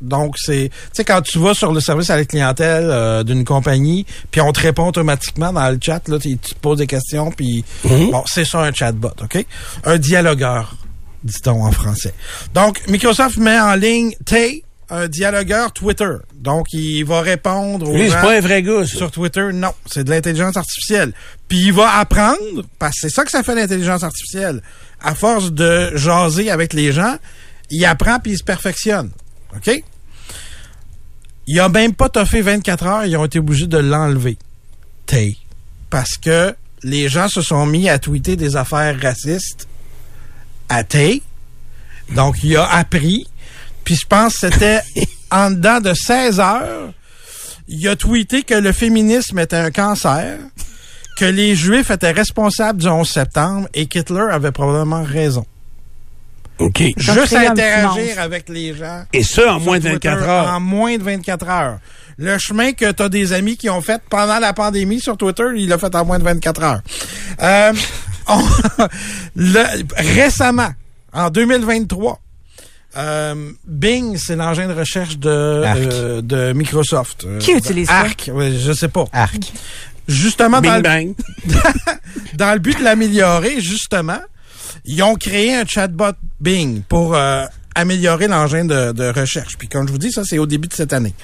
Donc, c'est, tu sais, quand tu vas sur le service à la clientèle euh, d'une compagnie, puis on te répond automatiquement dans le chat, là, tu tu te poses des questions, puis bon, c'est ça un chatbot, OK? Un dialogueur, dit-on en français. Donc, Microsoft met en ligne Tay, un dialogueur Twitter. Donc, il va répondre aux Lui, c'est gens pas un vrai gars, ça. sur Twitter. Non, c'est de l'intelligence artificielle. Puis il va apprendre, parce que c'est ça que ça fait l'intelligence artificielle. À force de jaser avec les gens, il apprend puis il se perfectionne. OK? Il a même pas toffé 24 heures, ils ont été obligés de l'enlever. Tay. Parce que les gens se sont mis à tweeter des affaires racistes à Tay. Donc, il a appris. Puis je pense que c'était [LAUGHS] en dedans de 16 heures, il a tweeté que le féminisme était un cancer, que les Juifs étaient responsables du 11 septembre et qu'Hitler avait probablement raison. OK. Juste interagir avec les gens. Et ça, en moins de Twitter 24 heures. En moins de 24 heures. Le chemin que tu as des amis qui ont fait pendant la pandémie sur Twitter, il l'a fait en moins de 24 heures. Euh, on- [LAUGHS] le- récemment, en 2023, euh, Bing, c'est l'engin de recherche de, euh, de Microsoft. Euh, Qui utilise ça? Arc, ouais, je sais pas. Arc. Justement, dans Bing le, bang. [LAUGHS] dans le but de l'améliorer, justement, ils ont créé un chatbot Bing pour euh, améliorer l'engin de, de recherche. Puis comme je vous dis, ça, c'est au début de cette année.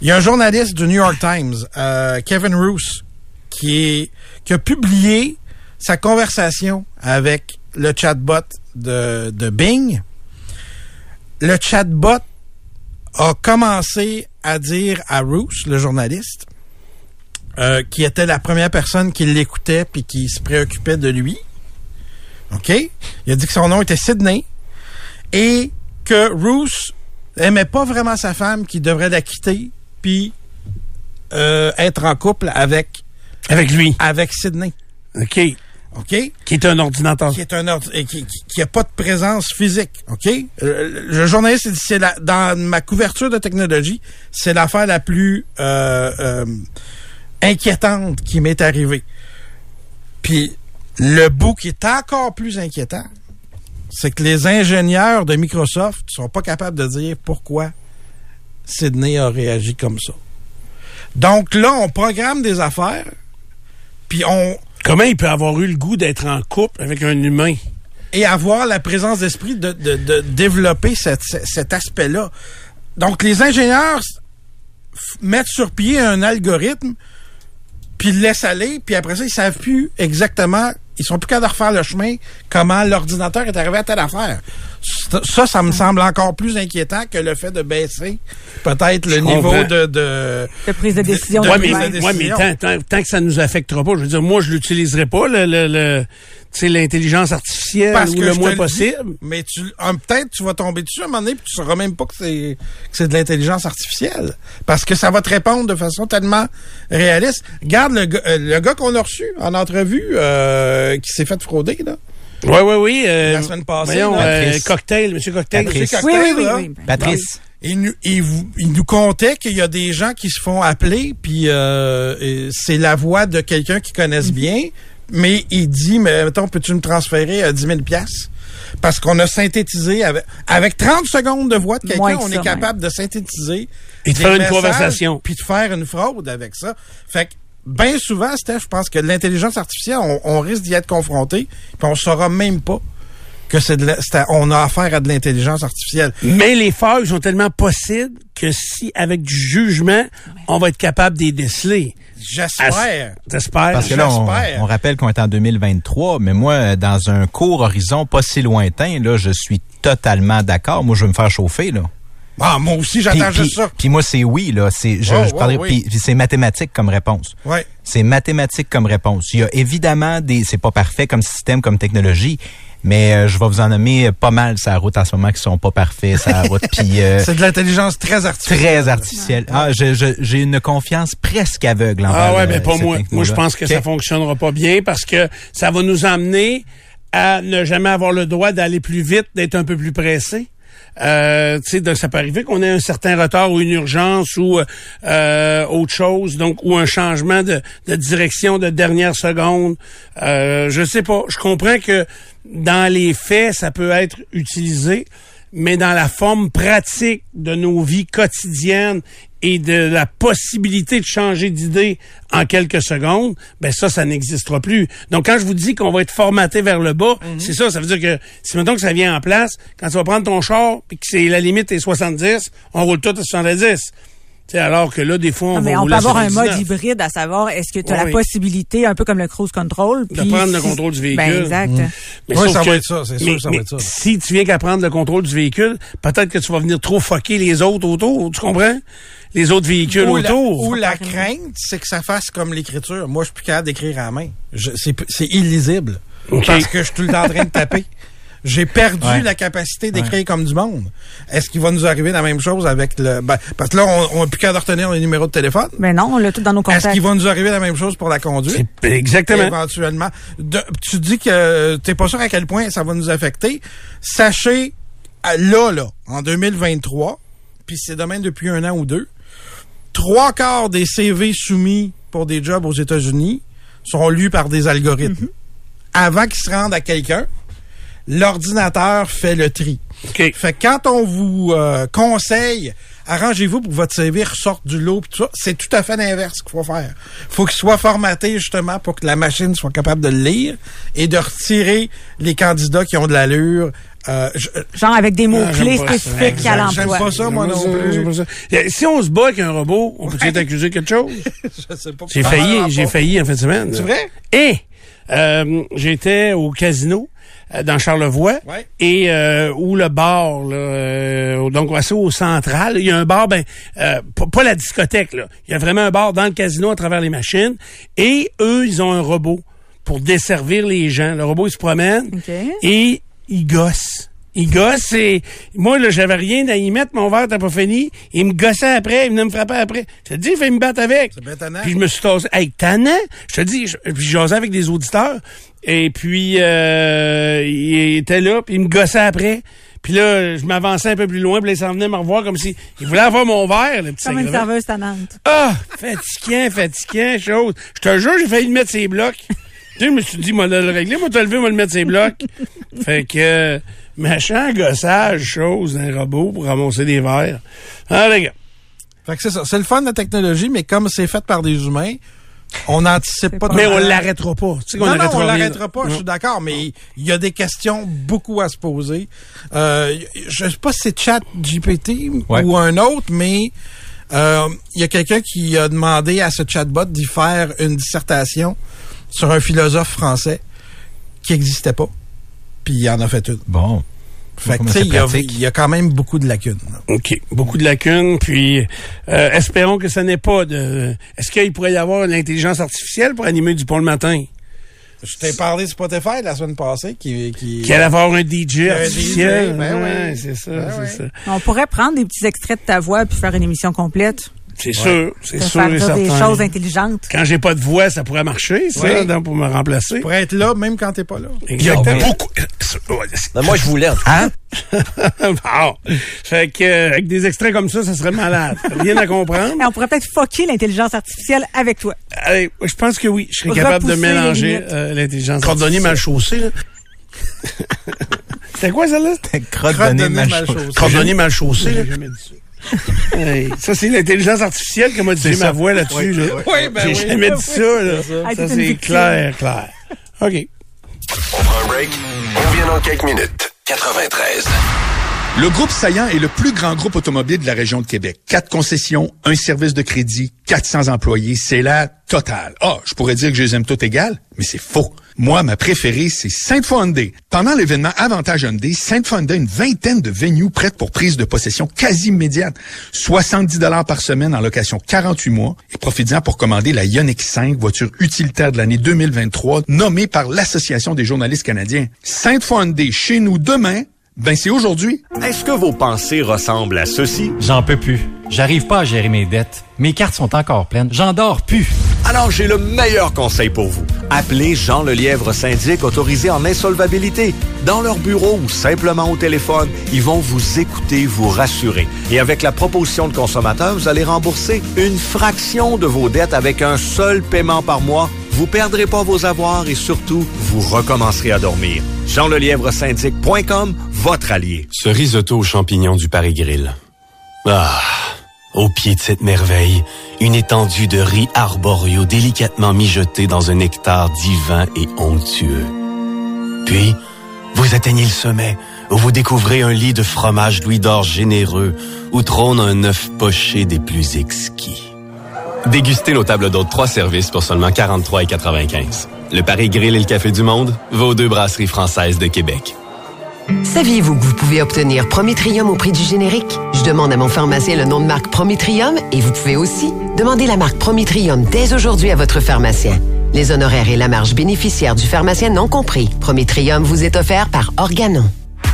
Il y a un journaliste du New York Times, euh, Kevin Roos, qui, est, qui a publié sa conversation avec le chatbot de, de Bing. Le chatbot a commencé à dire à Roos, le journaliste, euh, qui était la première personne qui l'écoutait puis qui se préoccupait de lui. OK? Il a dit que son nom était Sydney et que Roos aimait pas vraiment sa femme, qui devrait la quitter puis euh, être en couple avec Avec lui. avec Sydney. OK. OK? Qui est un ordinateur. qui est un et qui, qui, qui a pas de présence physique, ok? Euh, Le journaliste dit c'est la dans ma couverture de technologie, c'est l'affaire la plus euh, euh, inquiétante qui m'est arrivée. Puis le bout qui est encore plus inquiétant, c'est que les ingénieurs de Microsoft sont pas capables de dire pourquoi Sydney a réagi comme ça. Donc là, on programme des affaires, puis on Comment il peut avoir eu le goût d'être en couple avec un humain? et avoir la présence d'esprit de, de- de développer cette- cet aspect-là. Donc, les ingénieurs mettent sur pied un algorithme, puis le laissent aller, puis après ça, ils savent plus exactement, ils sont plus capables de refaire le chemin, comment l'ordinateur est arrivé à telle affaire. Ça, ça, me semble encore plus inquiétant que le fait de baisser peut-être le niveau de, de... De prise de décision. de Ouais, de mais, de l'humain. ouais, mais tant, tant- tant que ça nous affectera pas, je veux dire, moi, je l'utiliserai pas, le, le, le- sais, l'intelligence artificielle Parce ou le moins possible. mais tu, ah, peut-être tu vas tomber dessus à un moment donné puis tu sauras même pas que c'est que c'est de l'intelligence artificielle parce que ça va te répondre de façon tellement réaliste. Regarde le gars, euh, le gars qu'on a reçu en entrevue euh, qui s'est fait frauder là. Oui, oui, oui. euh, La semaine passée, Voyons, euh, cocktail, monsieur cocktail. Patrice. Monsieur Oui, oui, oui. oui. Patrice. Il nous, il, nous contait qu'il y a des gens qui se font appeler, puis euh, c'est la voix de quelqu'un qu'ils connaissent bien, mais il dit, mais mettons, peux-tu me transférer à 10 000 piastres? Parce qu'on a synthétisé, avec, avec 30 secondes de voix de quelqu'un, que on ça, est capable de synthétiser. Et de faire une conversation. Puis de faire une fraude avec ça. Fait que, bien souvent, Steph, je pense que l'intelligence artificielle, on, on risque d'y être confronté, puis on saura même pas que c'est de la- c'est à- on a affaire à de l'intelligence artificielle. Mais les failles sont tellement possibles que si, avec du jugement, on va être capable de les déceler. J'espère. J'espère. Parce que là, on, J'espère. on rappelle qu'on est en 2023, mais moi, dans un court horizon pas si lointain, là, je suis totalement d'accord. Moi, je veux me faire chauffer, là. Ah, moi aussi, j'attends juste ça. puis moi, c'est oui, là. C'est, je, Oh, je parlerai- oui. puis- puis c'est mathématique comme réponse. Ouais. C'est mathématique comme réponse. Il y a évidemment des, c'est pas parfait comme système, comme technologie, mais euh, je vais vous en nommer pas mal la route en ce moment qui sont pas parfaits la route, [LAUGHS] puis euh, C'est de l'intelligence très artificielle. très artificielle. Ah, j'ai une confiance presque aveugle Ah ouais, euh, mais pas moi. Moi, je pense que ça Ok. fonctionnera pas bien parce que ça va nous amener à ne jamais avoir le droit d'aller plus vite, d'être un peu plus pressé. Euh, tu sais, donc, ça peut arriver qu'on ait un certain retard ou une urgence ou euh, autre chose, donc ou un changement de, de direction de dernière seconde. Euh, je sais pas. Je comprends que dans les faits, ça peut être utilisé, mais dans la forme pratique de nos vies quotidiennes et de la possibilité de changer d'idée en quelques secondes, ben ça, ça n'existera plus. Donc, quand je vous dis qu'on va être formaté vers le bas, c'est ça, ça veut dire que si maintenant que ça vient en place, quand tu vas prendre ton char, puis que c'est la limite est 70, on roule tout à 70. Alors que là, des fois, on Non, va mais on peut avoir un 79. mode hybride à savoir est-ce que tu as Oui. la possibilité, un peu comme le cruise control, De puis prendre le si- contrôle du Ben, véhicule. exact. Mais Oui, ça que- va être ça, c'est sûr mais- que ça va mais être ça. Si tu viens qu'à prendre le contrôle du véhicule, peut-être que tu vas venir trop fucker les autres autour, tu comprends? Les autres véhicules Ou la, autour. ou la crainte, c'est que ça fasse comme l'écriture. Moi, je suis plus capable d'écrire à la main. Je- C'est c'est illisible. OK. Parce que je suis tout le temps en train de taper. [LAUGHS] J'ai perdu Ouais. la capacité d'écrire comme du monde. Est-ce qu'il va nous arriver la même chose avec le... ben, parce que là, on n'a plus qu'à retenir les numéros de téléphone. Mais non, on l'a tout dans nos Est-ce contacts. qu'il va nous arriver la même chose pour la conduite? C'est- Exactement. Éventuellement. De- tu dis que t'es pas sûr à quel point ça va nous affecter. Sachez, à- là, là, en 2023, puis c'est de même depuis un an ou deux, trois quarts des CV soumis pour des jobs aux États-Unis sont lus par des algorithmes. Avant qu'ils se rendent à quelqu'un, l'ordinateur fait le tri. OK. Fait que quand on vous euh, conseille, arrangez-vous pour que votre CV ressorte du lot, pis tout ça, c'est tout à fait l'inverse qu'il faut faire. faut qu'il soit formaté justement pour que la machine soit capable de le lire et de retirer les candidats qui ont de l'allure. Euh, je- Genre avec des mots-clés j'aime ça. spécifiques à J'aime l'emploi. pas ça, moi J'aime non plus. j'aime pas ça. Si on se bat avec un robot, on peut-tu être accusé de quelque chose? [LAUGHS] je sais pas. J'ai Ah, failli, ah, j'ai failli en fin de semaine. C'est vrai? Et euh, j'étais au casino dans Charlevoix Ouais. et euh, où le bar, là, euh, donc assez au central, il y a un bar, ben euh, pas, pas la discothèque là, il y a vraiment un bar dans le casino à travers les machines et eux ils ont un robot pour desservir les gens. Le robot il se promène OK. et il gosse. Il gosse et moi là j'avais rien à y mettre, mon verre t'as pas fini. Il me gossait après, il venait me frapper après. Je te dis, il fait me battre avec. C'est. Puis je me suis tassé. Hey, tannant! Je te dis, je, puis je jasais avec des auditeurs. Et puis, euh, il était là, puis il me gossait après. Puis là, je m'avançais un peu plus loin, puis là, il s'en venait me revoir comme si il voulait avoir mon verre, le petit Comme une serveuse tannante. Ah, fatigant, fatigant, chose. Je te jure, j'ai failli le mettre ses blocs. tu sais, je me suis dit, moi, le régler, moi, te lever, moi, le mettre ses blocs. fait que, machin, gossage, chose d'un robot pour ramasser des verres. Ah, les gars. Fait que c'est ça. C'est le fun de la technologie, mais comme c'est fait par des humains, on n'anticipe pas. Mais on l'arrêtera pas. Tu sais Non, non, arrêtera on l'arrêtera pas, je suis d'accord, mais il y a des questions beaucoup à se poser. Euh, je sais pas si c'est Chat GPT Ouais. ou un autre, mais euh, il y a quelqu'un qui a demandé à ce chatbot d'y faire une dissertation sur un philosophe français qui n'existait pas. Puis il en a fait une. Bon. Fait que, il y, a- y quand même beaucoup de lacunes. OK. Beaucoup de lacunes, puis euh, espérons que ça n'est pas de... Est-ce qu'il pourrait y avoir une intelligence artificielle pour animer du pont le matin? Je t'ai parlé de Spotify la semaine passée qui... qui... Qu'il allait avoir un DJ Un artificiel? DJ, ben Ouais, oui. c'est ça, Ben c'est ça. On pourrait prendre des petits extraits de ta voix puis faire une émission complète. C'est sûr, c'est sûr faire et dire des certain. choses intelligentes. Quand j'ai pas de voix, ça pourrait marcher, ça, donc, pour me remplacer. Pour être là, même quand t'es pas là. Exactement. Ah, Beaucoup. Ben, moi, je voulais. Hein? [LAUGHS] bon. Fait que, euh, avec des extraits comme ça, ça serait malade. Rien à comprendre. [LAUGHS] Mais on pourrait peut-être fucker l'intelligence artificielle avec toi. Allez, je pense que oui, je serais capable de les mélanger limites. euh, l'intelligence Coordonner mal chaussé, là. [LAUGHS] C'était quoi, celle-là? Crotte Crotte donnée de nez mal chaussée. Coordonner mal chaussé, là. Hey, ça, c'est l'intelligence artificielle qui m'a dit ma voix là-dessus. Là. Oui, ben J'ai oui. jamais dit ça. Là. Ah, Ça, c'est clair, clair. OK. On prend un break. On revient dans quelques minutes. 93. Le groupe Saillant est le plus grand groupe automobile de la région de Québec. Quatre concessions, un service de crédit, 400 employés, c'est la totale. Ah, je pourrais dire que je les aime toutes égales, mais c'est faux. Moi, ma préférée, c'est Sainte-Foy Hyundai. Pendant l'événement Avantage Hyundai, Sainte-Foy Hyundai a une vingtaine de venues prêtes pour prise de possession quasi immédiate. 70 dollars par semaine en location 48 mois. Et profitez-en pour commander la Ioniq 5, voiture utilitaire de l'année 2023, nommée par l'Association des journalistes canadiens. Sainte-Foy Hyundai, chez nous demain, ben c'est aujourd'hui. Est-ce que vos pensées ressemblent à ceci? J'en peux plus. J'arrive pas à gérer mes dettes. Mes cartes sont encore pleines. J'en dors plus. Alors j'ai le meilleur conseil pour vous. Appelez Jean Lelièvre Syndic autorisé en insolvabilité. Dans leur bureau ou simplement au téléphone, ils vont vous écouter, vous rassurer. Et avec la proposition de consommateur, vous allez rembourser une fraction de vos dettes avec un seul paiement par mois. Vous perdrez pas vos avoirs et surtout, vous recommencerez à dormir. JeanLelièvreSyndic.com, votre allié. Ce risotto aux champignons du Paris Grill. Ah, au pied de cette merveille, une étendue de riz arborio délicatement mijoté dans un hectare divin et onctueux. Puis, vous atteignez le sommet, où vous découvrez un lit de fromage Louis d'Or généreux, où trône un œuf poché des plus exquis. Dégustez nos tables d'hôtes trois services pour seulement 43,95. Le Paris Grill et le Café du Monde, vos deux brasseries françaises de Québec. Saviez-vous que vous pouvez obtenir Prométrium au prix du générique? Je demande à mon pharmacien le nom de marque Prométrium et vous pouvez aussi demander la marque Prométrium dès aujourd'hui à votre pharmacien. Les honoraires et la marge bénéficiaire du pharmacien non compris. Prométrium vous est offert par Organon.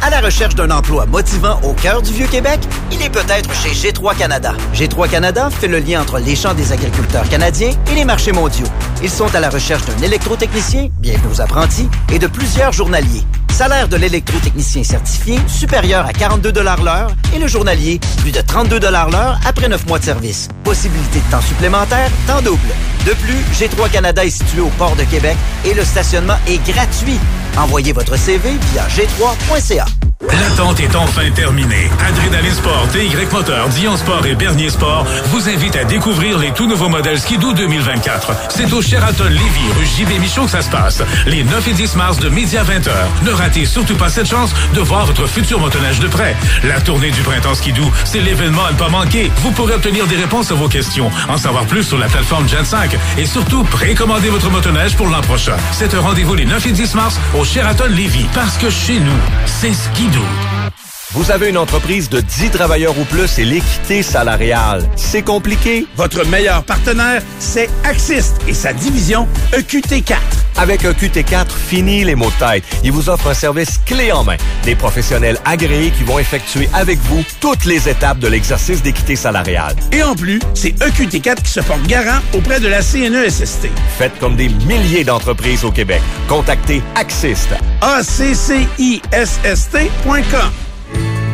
À la recherche d'un emploi motivant au cœur du Vieux-Québec, il est peut-être chez G3 Canada. G3 Canada fait le lien entre les champs des agriculteurs canadiens et les marchés mondiaux. Ils sont à la recherche d'un électrotechnicien, bienvenue aux apprentis, et de plusieurs journaliers. Salaire de l'électrotechnicien certifié supérieur à 42 l'heure et le journalier plus de 32 l'heure après 9 mois de service. Possibilité de temps supplémentaire, temps double. De plus, G3 Canada est situé au port de Québec et le stationnement est gratuit. Envoyez votre CV via g3.ca. L'attente est enfin terminée. Adrénaline Sport, TY Moteur, Dion Sport et Bernier Sport vous invitent à découvrir les tout nouveaux modèles Skidoo 2024. C'est au Sheraton Lévis, rue JB Michaud que ça se passe. Les 9 et 10 mars de midi à 20h. Ne ratez surtout pas cette chance de voir votre futur motoneige de près. La tournée du printemps Skidoo, c'est l'événement à ne pas manquer. Vous pourrez obtenir des réponses à vos questions, en savoir plus sur la plateforme Gen 5 et surtout précommander votre motoneige pour l'an prochain. C'est un rendez-vous les 9 et 10 mars au Sheraton Lévis. Parce que chez nous, c'est Skidoo. Guido. Vous avez une entreprise de 10 travailleurs ou plus et l'équité salariale. C'est compliqué? Votre meilleur partenaire, c'est Axist et sa division E EQT4. Avec un QT4, fini les mots de tête. Il vous offre un service clé en main. Des professionnels agréés qui vont effectuer avec vous toutes les étapes de l'exercice d'équité salariale. Et en plus, c'est E EQT4 qui se porte garant auprès de la CNESST. Faites comme des milliers d'entreprises au Québec. Contactez Axist. A-C-C-I-S-S-T.com.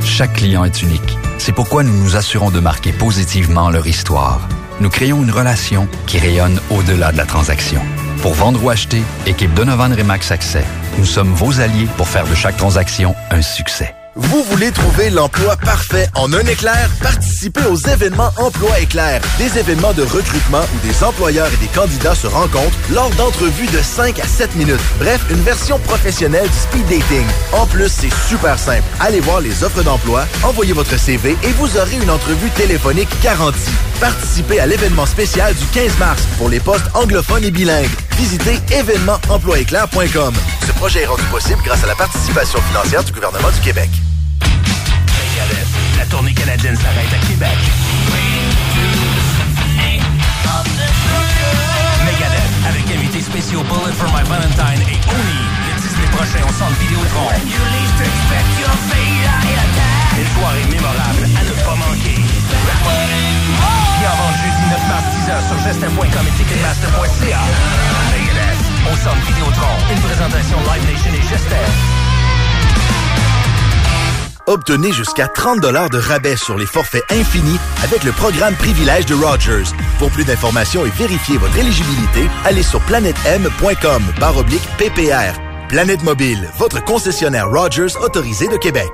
Chaque client est unique. C'est pourquoi nous nous assurons de marquer positivement leur histoire. Nous créons une relation qui rayonne au-delà de la transaction. Pour vendre ou acheter, équipe Donovan Remax Accès. Nous sommes vos alliés pour faire de chaque transaction un succès. Vous voulez trouver l'emploi parfait en un éclair? Participez aux événements Emploi Éclair. Des événements de recrutement où des employeurs et des candidats se rencontrent lors d'entrevues de 5 à 7 minutes. Bref, une version professionnelle du speed dating. En plus, c'est super simple. Allez voir les offres d'emploi, envoyez votre CV et vous aurez une entrevue téléphonique garantie. Participez à l'événement spécial du 15 mars pour les postes anglophones et bilingues. Visitez événementemploiéclair.com. Ce projet est rendu possible grâce à la participation financière du gouvernement du Québec. La tournée canadienne s'arrête à Québec. Megadeth, avec invités spéciaux Bullet for My Valentine et Oni, le 10 mai prochain au centre Vidéotron. Une soirée mémorable à ne pas manquer. Bien avant jeudi 9 mars 10h sur gestin.com et ticketmaster.ca. Megadeth, au centre Vidéotron. Une présentation Live Nation et Gestin. Obtenez jusqu'à 30 de rabais sur les forfaits infinis avec le programme Privilège de Rogers. Pour plus d'informations et vérifier votre éligibilité, allez sur planetm.com oblique PPR. Planète Mobile, votre concessionnaire Rogers autorisé de Québec.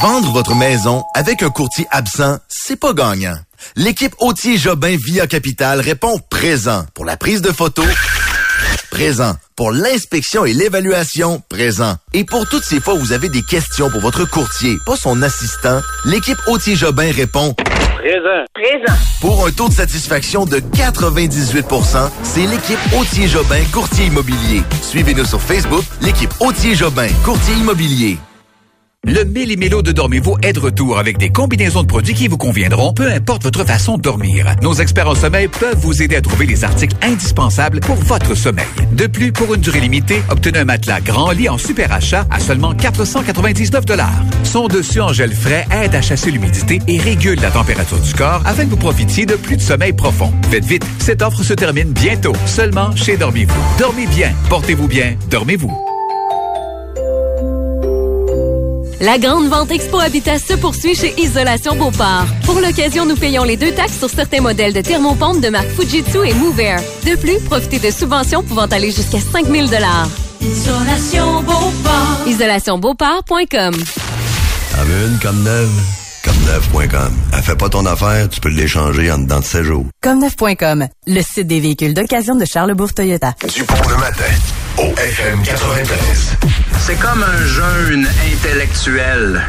Vendre votre maison avec un courtier absent, c'est pas gagnant. L'équipe Autier Jobin Via Capital répond présent pour la prise de photos présent. Pour l'inspection et l'évaluation, présent. Et pour toutes ces fois où vous avez des questions pour votre courtier, pas son assistant, l'équipe Autier Jobin répond Présent. Présent. pour un taux de satisfaction de 98% c'est l'équipe Autier Jobin Courtier Immobilier. Suivez-nous sur Facebook, l'équipe Autier Jobin Courtier Immobilier. Le Méli-Mélo de Dormez-vous est de retour avec des combinaisons de produits qui vous conviendront, peu importe votre façon de dormir. Nos experts en sommeil peuvent vous aider à trouver les articles indispensables pour votre sommeil. De plus, pour une durée limitée, obtenez un matelas grand lit en super achat à seulement 499 Son dessus en gel frais aide à chasser l'humidité et régule la température du corps afin que vous profitiez de plus de sommeil profond. Faites vite, cette offre se termine bientôt, seulement chez Dormez-vous. Dormez bien, portez-vous bien, dormez-vous. La grande vente Expo Habitat se poursuit chez Isolation Beauport. Pour l'occasion, nous payons les deux taxes sur certains modèles de thermopompes de marque Fujitsu et MoveAir. De plus, profitez de subventions pouvant aller jusqu'à 5000 Isolation Beauport. IsolationBeauport.com En veux une comme neuve? Comme neuve.com. Elle fait pas ton affaire, tu peux l'échanger en dedans de 7 jours. Comme 9.com, le site des véhicules d'occasion de Charlebourg Toyota. Du bon le matin au FM 93. C'est comme un jeûne intellectuel.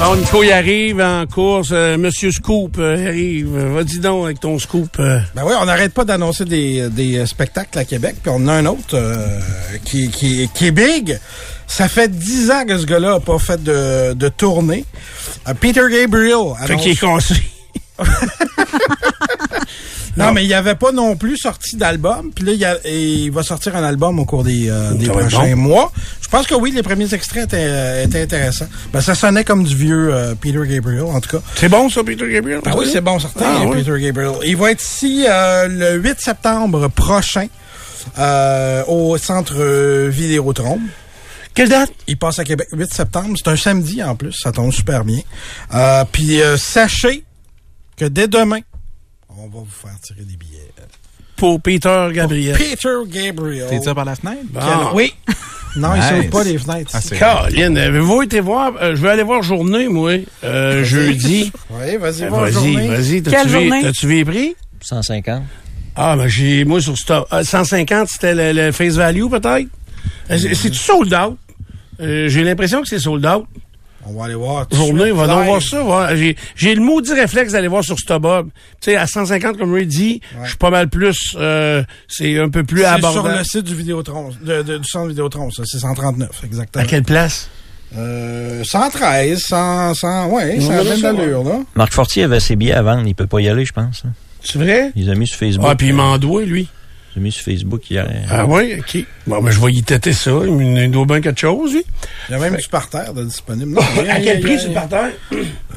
Bon, Nico, il arrive en course. Euh, Monsieur Scoop euh, arrive. Vas-y donc avec ton scoop. euh. Ben oui, on n'arrête pas d'annoncer des, des spectacles à Québec, puis on a un autre euh, qui, qui, qui est big. Ça fait dix ans que ce gars-là n'a pas fait de, de tournée. Euh, Peter Gabriel. Fait qu'il est cassé. [LAUGHS] Non, mais il n'y avait pas non plus sorti d'album. Puis là, il, a- va sortir un album au cours des, euh, des prochains bon. mois. Je pense que oui, les premiers extraits étaient, euh, étaient intéressants. Ben, ça sonnait comme du vieux euh, Peter Gabriel, en tout cas. C'est bon, ça, Peter Gabriel? Ah oui, c'est bon, certain, Ah, oui. Peter Gabriel. Il va être ici euh, le 8 septembre prochain euh, au centre Vidéotron. Quelle date? Il passe à Québec 8 septembre. C'est un samedi en plus. Ça tombe super bien. Euh, Puis euh, sachez que dès demain, on va vous faire tirer des billets. Pour Peter Gabriel. Peter Gabriel. T'es tiré par la fenêtre? Quel- Oui. [LAUGHS] Non, il Nice. s'ouvre pas les fenêtres. Ah, c'est- Caroline, avez-vous été voir? euh, je vais aller voir journée, moi, euh, jeudi. [LAUGHS] Oui, vas-y, Euh, voir Vas-y, journée. vas-y. Quelle T'as-tu vu, les prix? 150. Ah, ben, j'ai, moi, sur stop. euh, 150, c'était le, le face value, peut-être? C'est- C'est-tu sold out? Euh, j'ai l'impression que c'est sold out. On va aller voir. Journée, on va donc live. voir ça. voir. J'ai, le maudit réflexe d'aller voir sur StubHub. Tu sais, à 150, comme Ray dit, je suis pas mal plus, euh, c'est un peu plus C'est sur abordable. le site du Vidéotron, de, de- du centre Vidéotron, ça. C'est 139, exactement. À quelle place? Euh, 113, 100, 100, ouais, ça a même d'allure, là. Marc Fortier avait ses billets à vendre. Il peut pas y aller, je pense. hein. C'est vrai? Il les a mis sur Facebook. Ah, puis il m'en doit, lui. Mis sur Facebook hier. Ah oui, OK. Bon, ben, je vais y têter ça. Il il doit bien quelque chose, lui. Il y a même du parterre de disponible. Non, à quel a- prix, a- le parterre?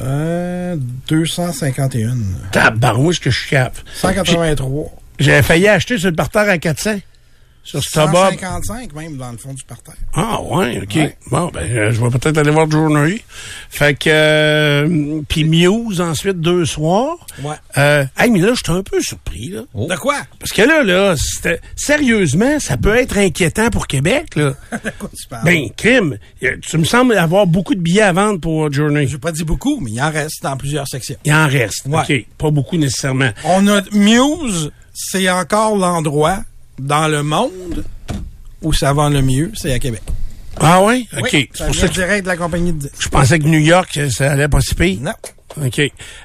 Euh, 251. Tabarouche que je capte. 183. J'avais failli acheter sur le parterre à 400. Sur StubHub. 155 même dans le fond du parterre. Ah ouais, ok. Ouais. Bon, ben euh, je vais peut-être aller voir Journey. Fait que euh, puis Muse ensuite deux soirs. Ouais. Euh, hey, mais là, j'étais un peu surpris là. De quoi? Parce que là, là, c'était sérieusement, ça peut être inquiétant pour Québec là. [LAUGHS] De quoi tu parles? ben, crime, euh, tu me sembles avoir beaucoup de billets à vendre pour Journey. J'ai pas dit beaucoup, mais il en reste dans plusieurs sections. Il en reste. Ouais. OK. Pas beaucoup nécessairement. On a Muse, c'est encore l'endroit dans le monde où ça vend le mieux, c'est à Québec. Ah ouais? OK. Oui, C'est pour ça que direct de la compagnie de disques. je pensais que New York, ça allait pas si pire. Non. OK.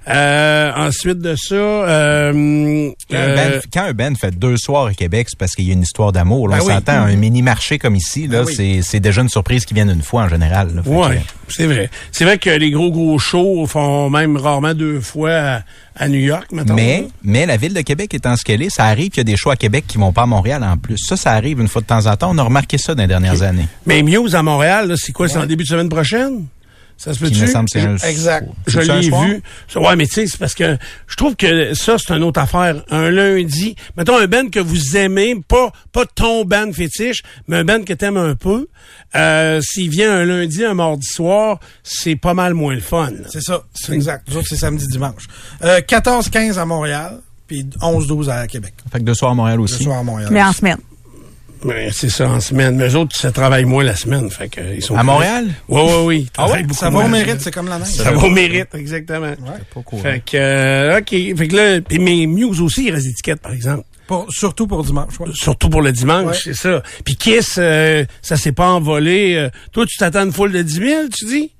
Euh, ensuite de ça, euh, Quand, un euh, band, quand un band fait deux soirs à Québec, c'est parce qu'il y a une histoire d'amour. Ben on oui. s'entend, un mini-marché comme ici, là, Ben oui. c'est, déjà une surprise qui vient une fois en général. que- c'est vrai. C'est vrai que les gros gros shows font même rarement deux fois à, à New York, maintenant. Mais, mais la ville de Québec étant ce qu'elle est, ça arrive qu'il y a des shows à Québec qui vont pas à Montréal en plus. Ça, ça arrive une fois de temps en temps. On a remarqué ça dans les dernières années. Mais Muse à Montréal, là, c'est quoi? C'est en début de semaine prochaine? Ça se peut-tu? Exact. Je l'ai vu. Ouais, mais tu sais, c'est parce que je trouve que ça, c'est une autre affaire. Un lundi, mettons un band que vous aimez, pas pas ton band fétiche, mais un band que t'aimes un peu. Euh, S'il vient un lundi, un mardi soir, c'est pas mal moins le fun. C'est ça, c'est exact. Nous autres, c'est samedi, dimanche. Euh, 14-15 à Montréal, puis 11-12 à Québec. Fait que deux soirs à Montréal aussi. soir à Montréal. Mais en semaine. Ouais, c'est ça en semaine. Mais eux autres, ça travaille moins la semaine. Fait que, ils sont À Montréal? Oui, oui, oui. Ah ouais? Ça va au mérite, c'est comme la neige. Ça va au mérite, exactement. Fait que, euh, OK. Fait que là, mais Muse aussi, il reste par exemple. Pour- surtout pour dimanche. ouais. Surtout pour le dimanche, Ouais. c'est ça. Puis Kiss, euh, ça s'est pas envolé. Euh, toi, tu t'attends une foule de 10 000, tu dis?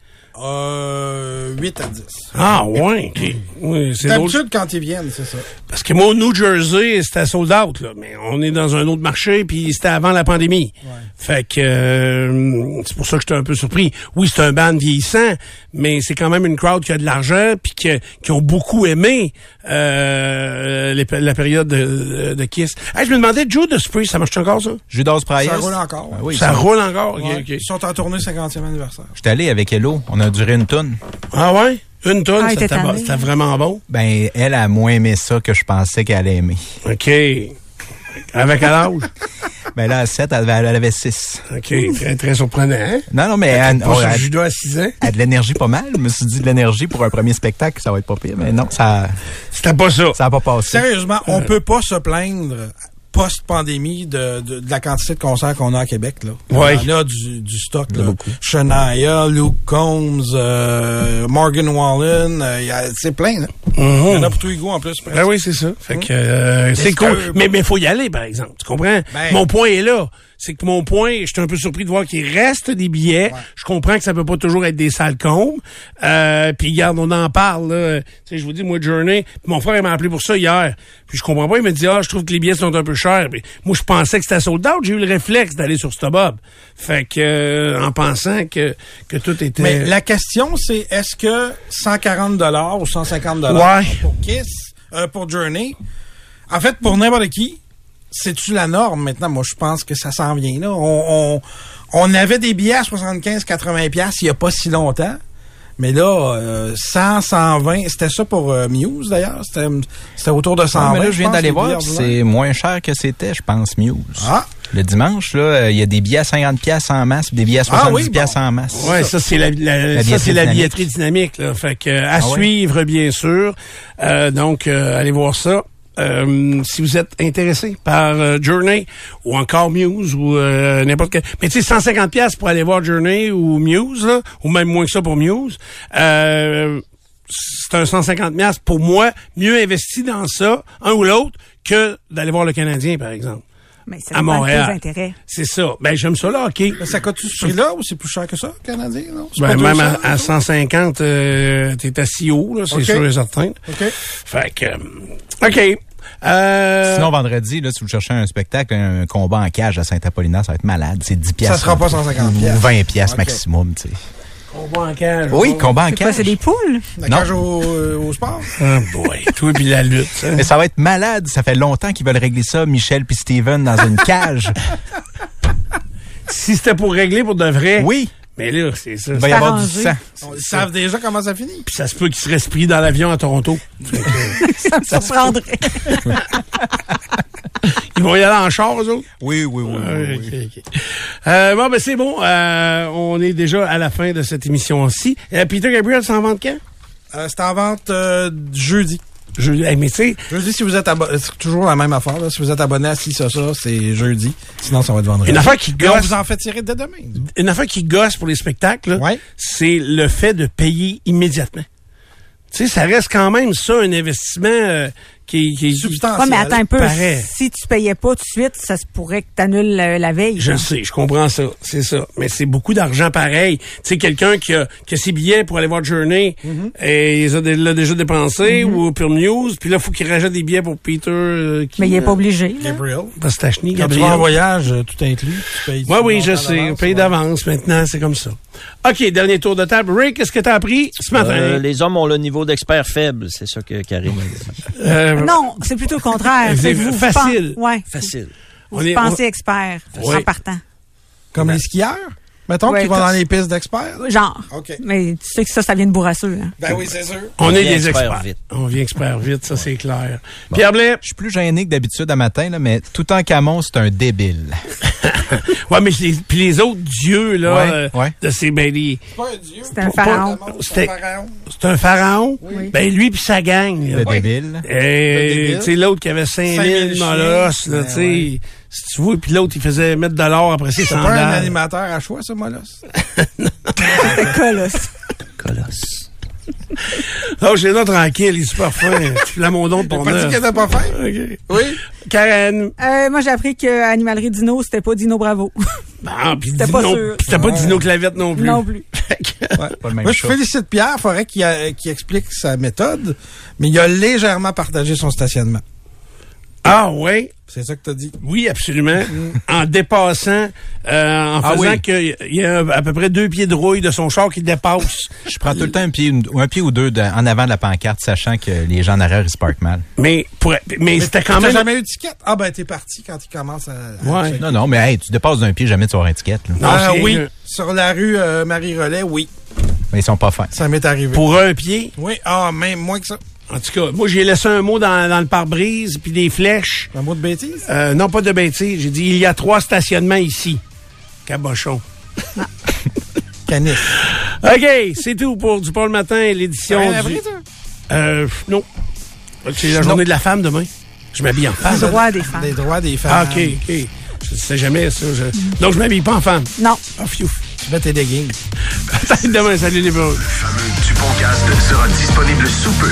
Euh, 8 à 10. Ah, ouais, OK. Oui, c'est. D'habitude, quand ils viennent, c'est ça. Parce que moi, au New Jersey, c'était sold out, là. Mais on est dans un autre marché, puis c'était avant la pandémie. Fait que euh, c'est pour ça que j'étais un peu surpris. Oui, c'est un band vieillissant, mais c'est quand même une crowd qui a de l'argent, puis que- qui ont beaucoup aimé euh, les- la période de, de Kiss. Hey, je me demandais, Judas Priest, ça marche encore, ça? Judas Priest. Ça roule encore. Ah oui, ça roule encore? Ils sont en tournée 50e anniversaire. J'étais allé avec Hello. On a duré une tonne. Ah ouais? Une tonne, Ah, c'était vraiment bon? Ben, elle a moins aimé ça que je pensais qu'elle allait aimer. OK. [LAUGHS] Avec quel âge? Ben là, à 7, elle avait, elle avait 6. OK. Très, très surprenant, hein? Non, non, mais elle, Pas sur elle- judo à 6 ans? elle a de l'énergie pas mal. Je me suis dit de l'énergie pour un premier spectacle, ça va être pas pire. Mais non, ça C'était pas ça. ça a pas passé. Sérieusement, on peut pas se plaindre post-pandémie de, de, de la quantité de concerts qu'on a à Québec. Là. Ouais. Il en a du, du stock. Là. Shania, Luke Combs, euh, Morgan Wallen, euh, il c'est plein. Là. Il y en a pour les goûts en plus. Ben oui, c'est ça. Fait que euh, c'est cool. que- Mais mais faut y aller, par exemple. Tu comprends? Ben- mon point est là. C'est que mon point, je suis un peu surpris de voir qu'il reste des billets. Je comprends que ça peut pas toujours être des salles combes. Euh, puis regarde, on en parle. Là. Tu sais, je vous dis, moi, Journey, mon frère il m'a appelé pour ça hier. Puis je comprends pas. Il me dit, ah, je trouve que les billets sont un peu chers. Puis moi, je pensais que c'était sold out. J'ai eu le réflexe d'aller sur StubHub. Fait que, euh, en pensant que, que tout était... Mais la question, c'est est-ce que 140 dollars ou 150 Ouais. pour Kiss, euh, pour Journey, en fait, pour n'importe qui, c'est-tu la norme maintenant? Moi, je pense que ça s'en vient. Là. On, on, on avait des billets à 75-80 pièces il y a pas si longtemps. Mais là, euh, 100, 120, c'était ça pour euh, Muse d'ailleurs? C'était c'était autour de 120. Ah, mais là, je viens d'aller voir, c'est moins cher que c'était, je pense, Muse. Ah. Le dimanche, là, euh, il y a des billets à 50 pièces en masse, des billets à 70 Ah oui, bon. pièces en masse. Ouais, ça c'est la, la- La ça c'est la billetterie billetterie dynamique. Là. Fait que euh, à Ah ouais? suivre bien sûr. Euh, donc euh, allez voir ça. Euh, si vous êtes intéressé par euh, Journey ou encore Muse ou euh, n'importe quel, mais tu sais 150 pièces pour aller voir Journey ou Muse là, ou même moins que ça pour Muse. Euh, c'est un 150 pièces pour moi mieux investi dans ça, un ou l'autre, que d'aller voir le Canadien par exemple. Mais c'est à Montréal. C'est ça. Ben j'aime ça là, ok. Mais ça coûte-tu ce prix-là ou c'est plus cher que ça, Canadien? Non? Ben, même 200, à, à 150, euh, t'es assis haut, là, c'est sûr et certain. OK. Fait que, euh, OK. Euh, Sinon, vendredi, là, si vous cherchez un spectacle, un combat en cage à Saint-Apollinaire, ça va être malade. C'est 10 pièces. sera pas 150 Ou piastres. 20 pièces Ok. maximum, tu sais. Combat en cage. Oui, combat en cage. c'est des poules? La Non. cage au, euh, au sport? Oh boy, [LAUGHS] toi puis la lutte. ça. Mais ça va être malade. Ça fait longtemps qu'ils veulent régler ça, Michel puis Steven, dans une cage. [LAUGHS] Si c'était pour régler pour de vrai. Oui. Mais là, c'est ça. Il va y avoir du sang. Ils savent déjà comment ça finit. Puis ça se peut qu'il se pris dans l'avion à Toronto. [LAUGHS] Ça me surprendrait. Ils vont y aller en char, eux autres? Oui, oui, oui. Ok. Euh, bon, ben c'est bon. Euh, on est déjà à la fin de cette émission-ci. Euh, Peter Gabriel, s'en vente quand? Euh, c'est en vente jeudi. Jeudi. Hey, mais tu Jeudi, si vous êtes abonné, c'est toujours la même affaire. Là. Si vous êtes abonné à Si ça, ça, c'est jeudi. Sinon, ça va être vendredi. Une affaire qui Et on gosse. vous en fait tirer dès demain. une affaire qui gosse pour les spectacles, c'est le fait de payer immédiatement. Tu sais, ça reste quand même ça, un investissement euh, qui, qui est substantiel. Ouais, mais attends un peu. Paraît. Si tu payais pas tout de suite, ça se pourrait que tu annules la veille. Je sais, je comprends ça, c'est ça. Mais c'est beaucoup d'argent pareil. Tu sais, quelqu'un qui a, qui a ses billets pour aller voir Journey, et il les a dé- l'a déjà dépensé, Mhm. ou Pure News, puis là, il faut qu'il rajoute des billets pour Peter. euh, qui, Mais il est pas euh, obligé. là. Gabriel. Quand tu Gabriel. vas en voyage, euh, tout inclus, tu payes. Oui, oui, je sais. On paye d'avance maintenant, c'est comme ça. OK, dernier tour de table. Ray, qu'est-ce que tu as appris ce matin? Euh, les hommes ont le niveau d'expert faible, c'est ça que Karim a dit. Euh, Non, c'est plutôt le contraire. C'est vous, vous facile. pen- ouais. Facile. On Vous est- pensez on- expert Ouais. en partant. Comme les skieurs? Mettons Ouais, qu'ils vont dans les pistes d'experts. Genre. OK. Mais tu sais que ça, ça vient de bourrasseux. Hein. Ben oui, c'est sûr. On est des expert experts. vite. On vient expert vite, ça c'est clair. Pierre Blais? Je suis plus gêné que d'habitude à matin, là, mais tout en camon, c'est un débile. [LAUGHS] Ouais, mais les, puis les autres dieux, là, Ouais, euh, ouais. de ces, ben, les- C'est pas un dieu. C'est un pharaon. C'était- c'est un pharaon. Ben, lui puis sa gang. là. Le débile. Et, tu sais, l'autre qui avait 5000 5000 molosses, là, Ben tu sais. Si tu vois, puis l'autre, il faisait mettre de l'or après ses C'est pas un sandales. animateur à choix, moi, là. C'était colosse. Colosse. Oh, j'ai là tranquille, il est super fin. [LAUGHS] Tu Lamondon de pas dit qu'elle était pas fin? OK. Oui. Karen. Euh, moi, j'ai appris que Animalerie Dino, c'était pas Dino Bravo. [LAUGHS] Ah, puis C'était Dino, pas sûr. puis t'as pas Dino Clavette non plus. non plus. [LAUGHS] Pas le même Moi, je félicite Pierre. Faudrait qu'il a- qu'il explique sa méthode, mais il a légèrement partagé son stationnement. Ah, ouais? C'est ça que t'as dit. Oui, absolument. en dépassant, euh, en Ah faisant oui. qu'il y a à peu près deux pieds de rouille de son char qui dépasse. Je prends tout le temps un pied, ou un pied ou deux de- en avant de la pancarte, sachant que les gens en arrière, ils se parkent mal. Mais, pour, mais c'était quand T'as même... jamais eu d'étiquette? Ah, ben, t'es parti quand il commence à. Ouais. Non, non, mais hey, tu dépasses d'un pied, jamais tu auras étiquette. Là. Non, Ah, oui. Sur la rue euh, Marie-Relais, oui. Mais ils sont pas fins. Ça m'est arrivé. Pour un pied? Oui, ah, même moins que ça. En tout cas, moi, j'ai laissé un mot dans, dans le pare-brise, puis des flèches. Un mot de bêtise? Euh, non, pas de bêtises. J'ai dit, il y a trois stationnements ici. Cabochon. [LAUGHS] Canis. OK, c'est tout pour Du Paul Matin, l'édition du... Euh, non. C'est la Non. journée de la femme demain. Je m'habille en femme. Les droits des femmes. Des droits des femmes. Ah, OK, OK. Je sais jamais ça. je- Donc, je m'habille pas en femme? Non. Ah, fiou. Tu mets tes leggings. [LAUGHS] Peut-être demain, salut les bros. Le fameux Dupont Cast sera disponible sous peu.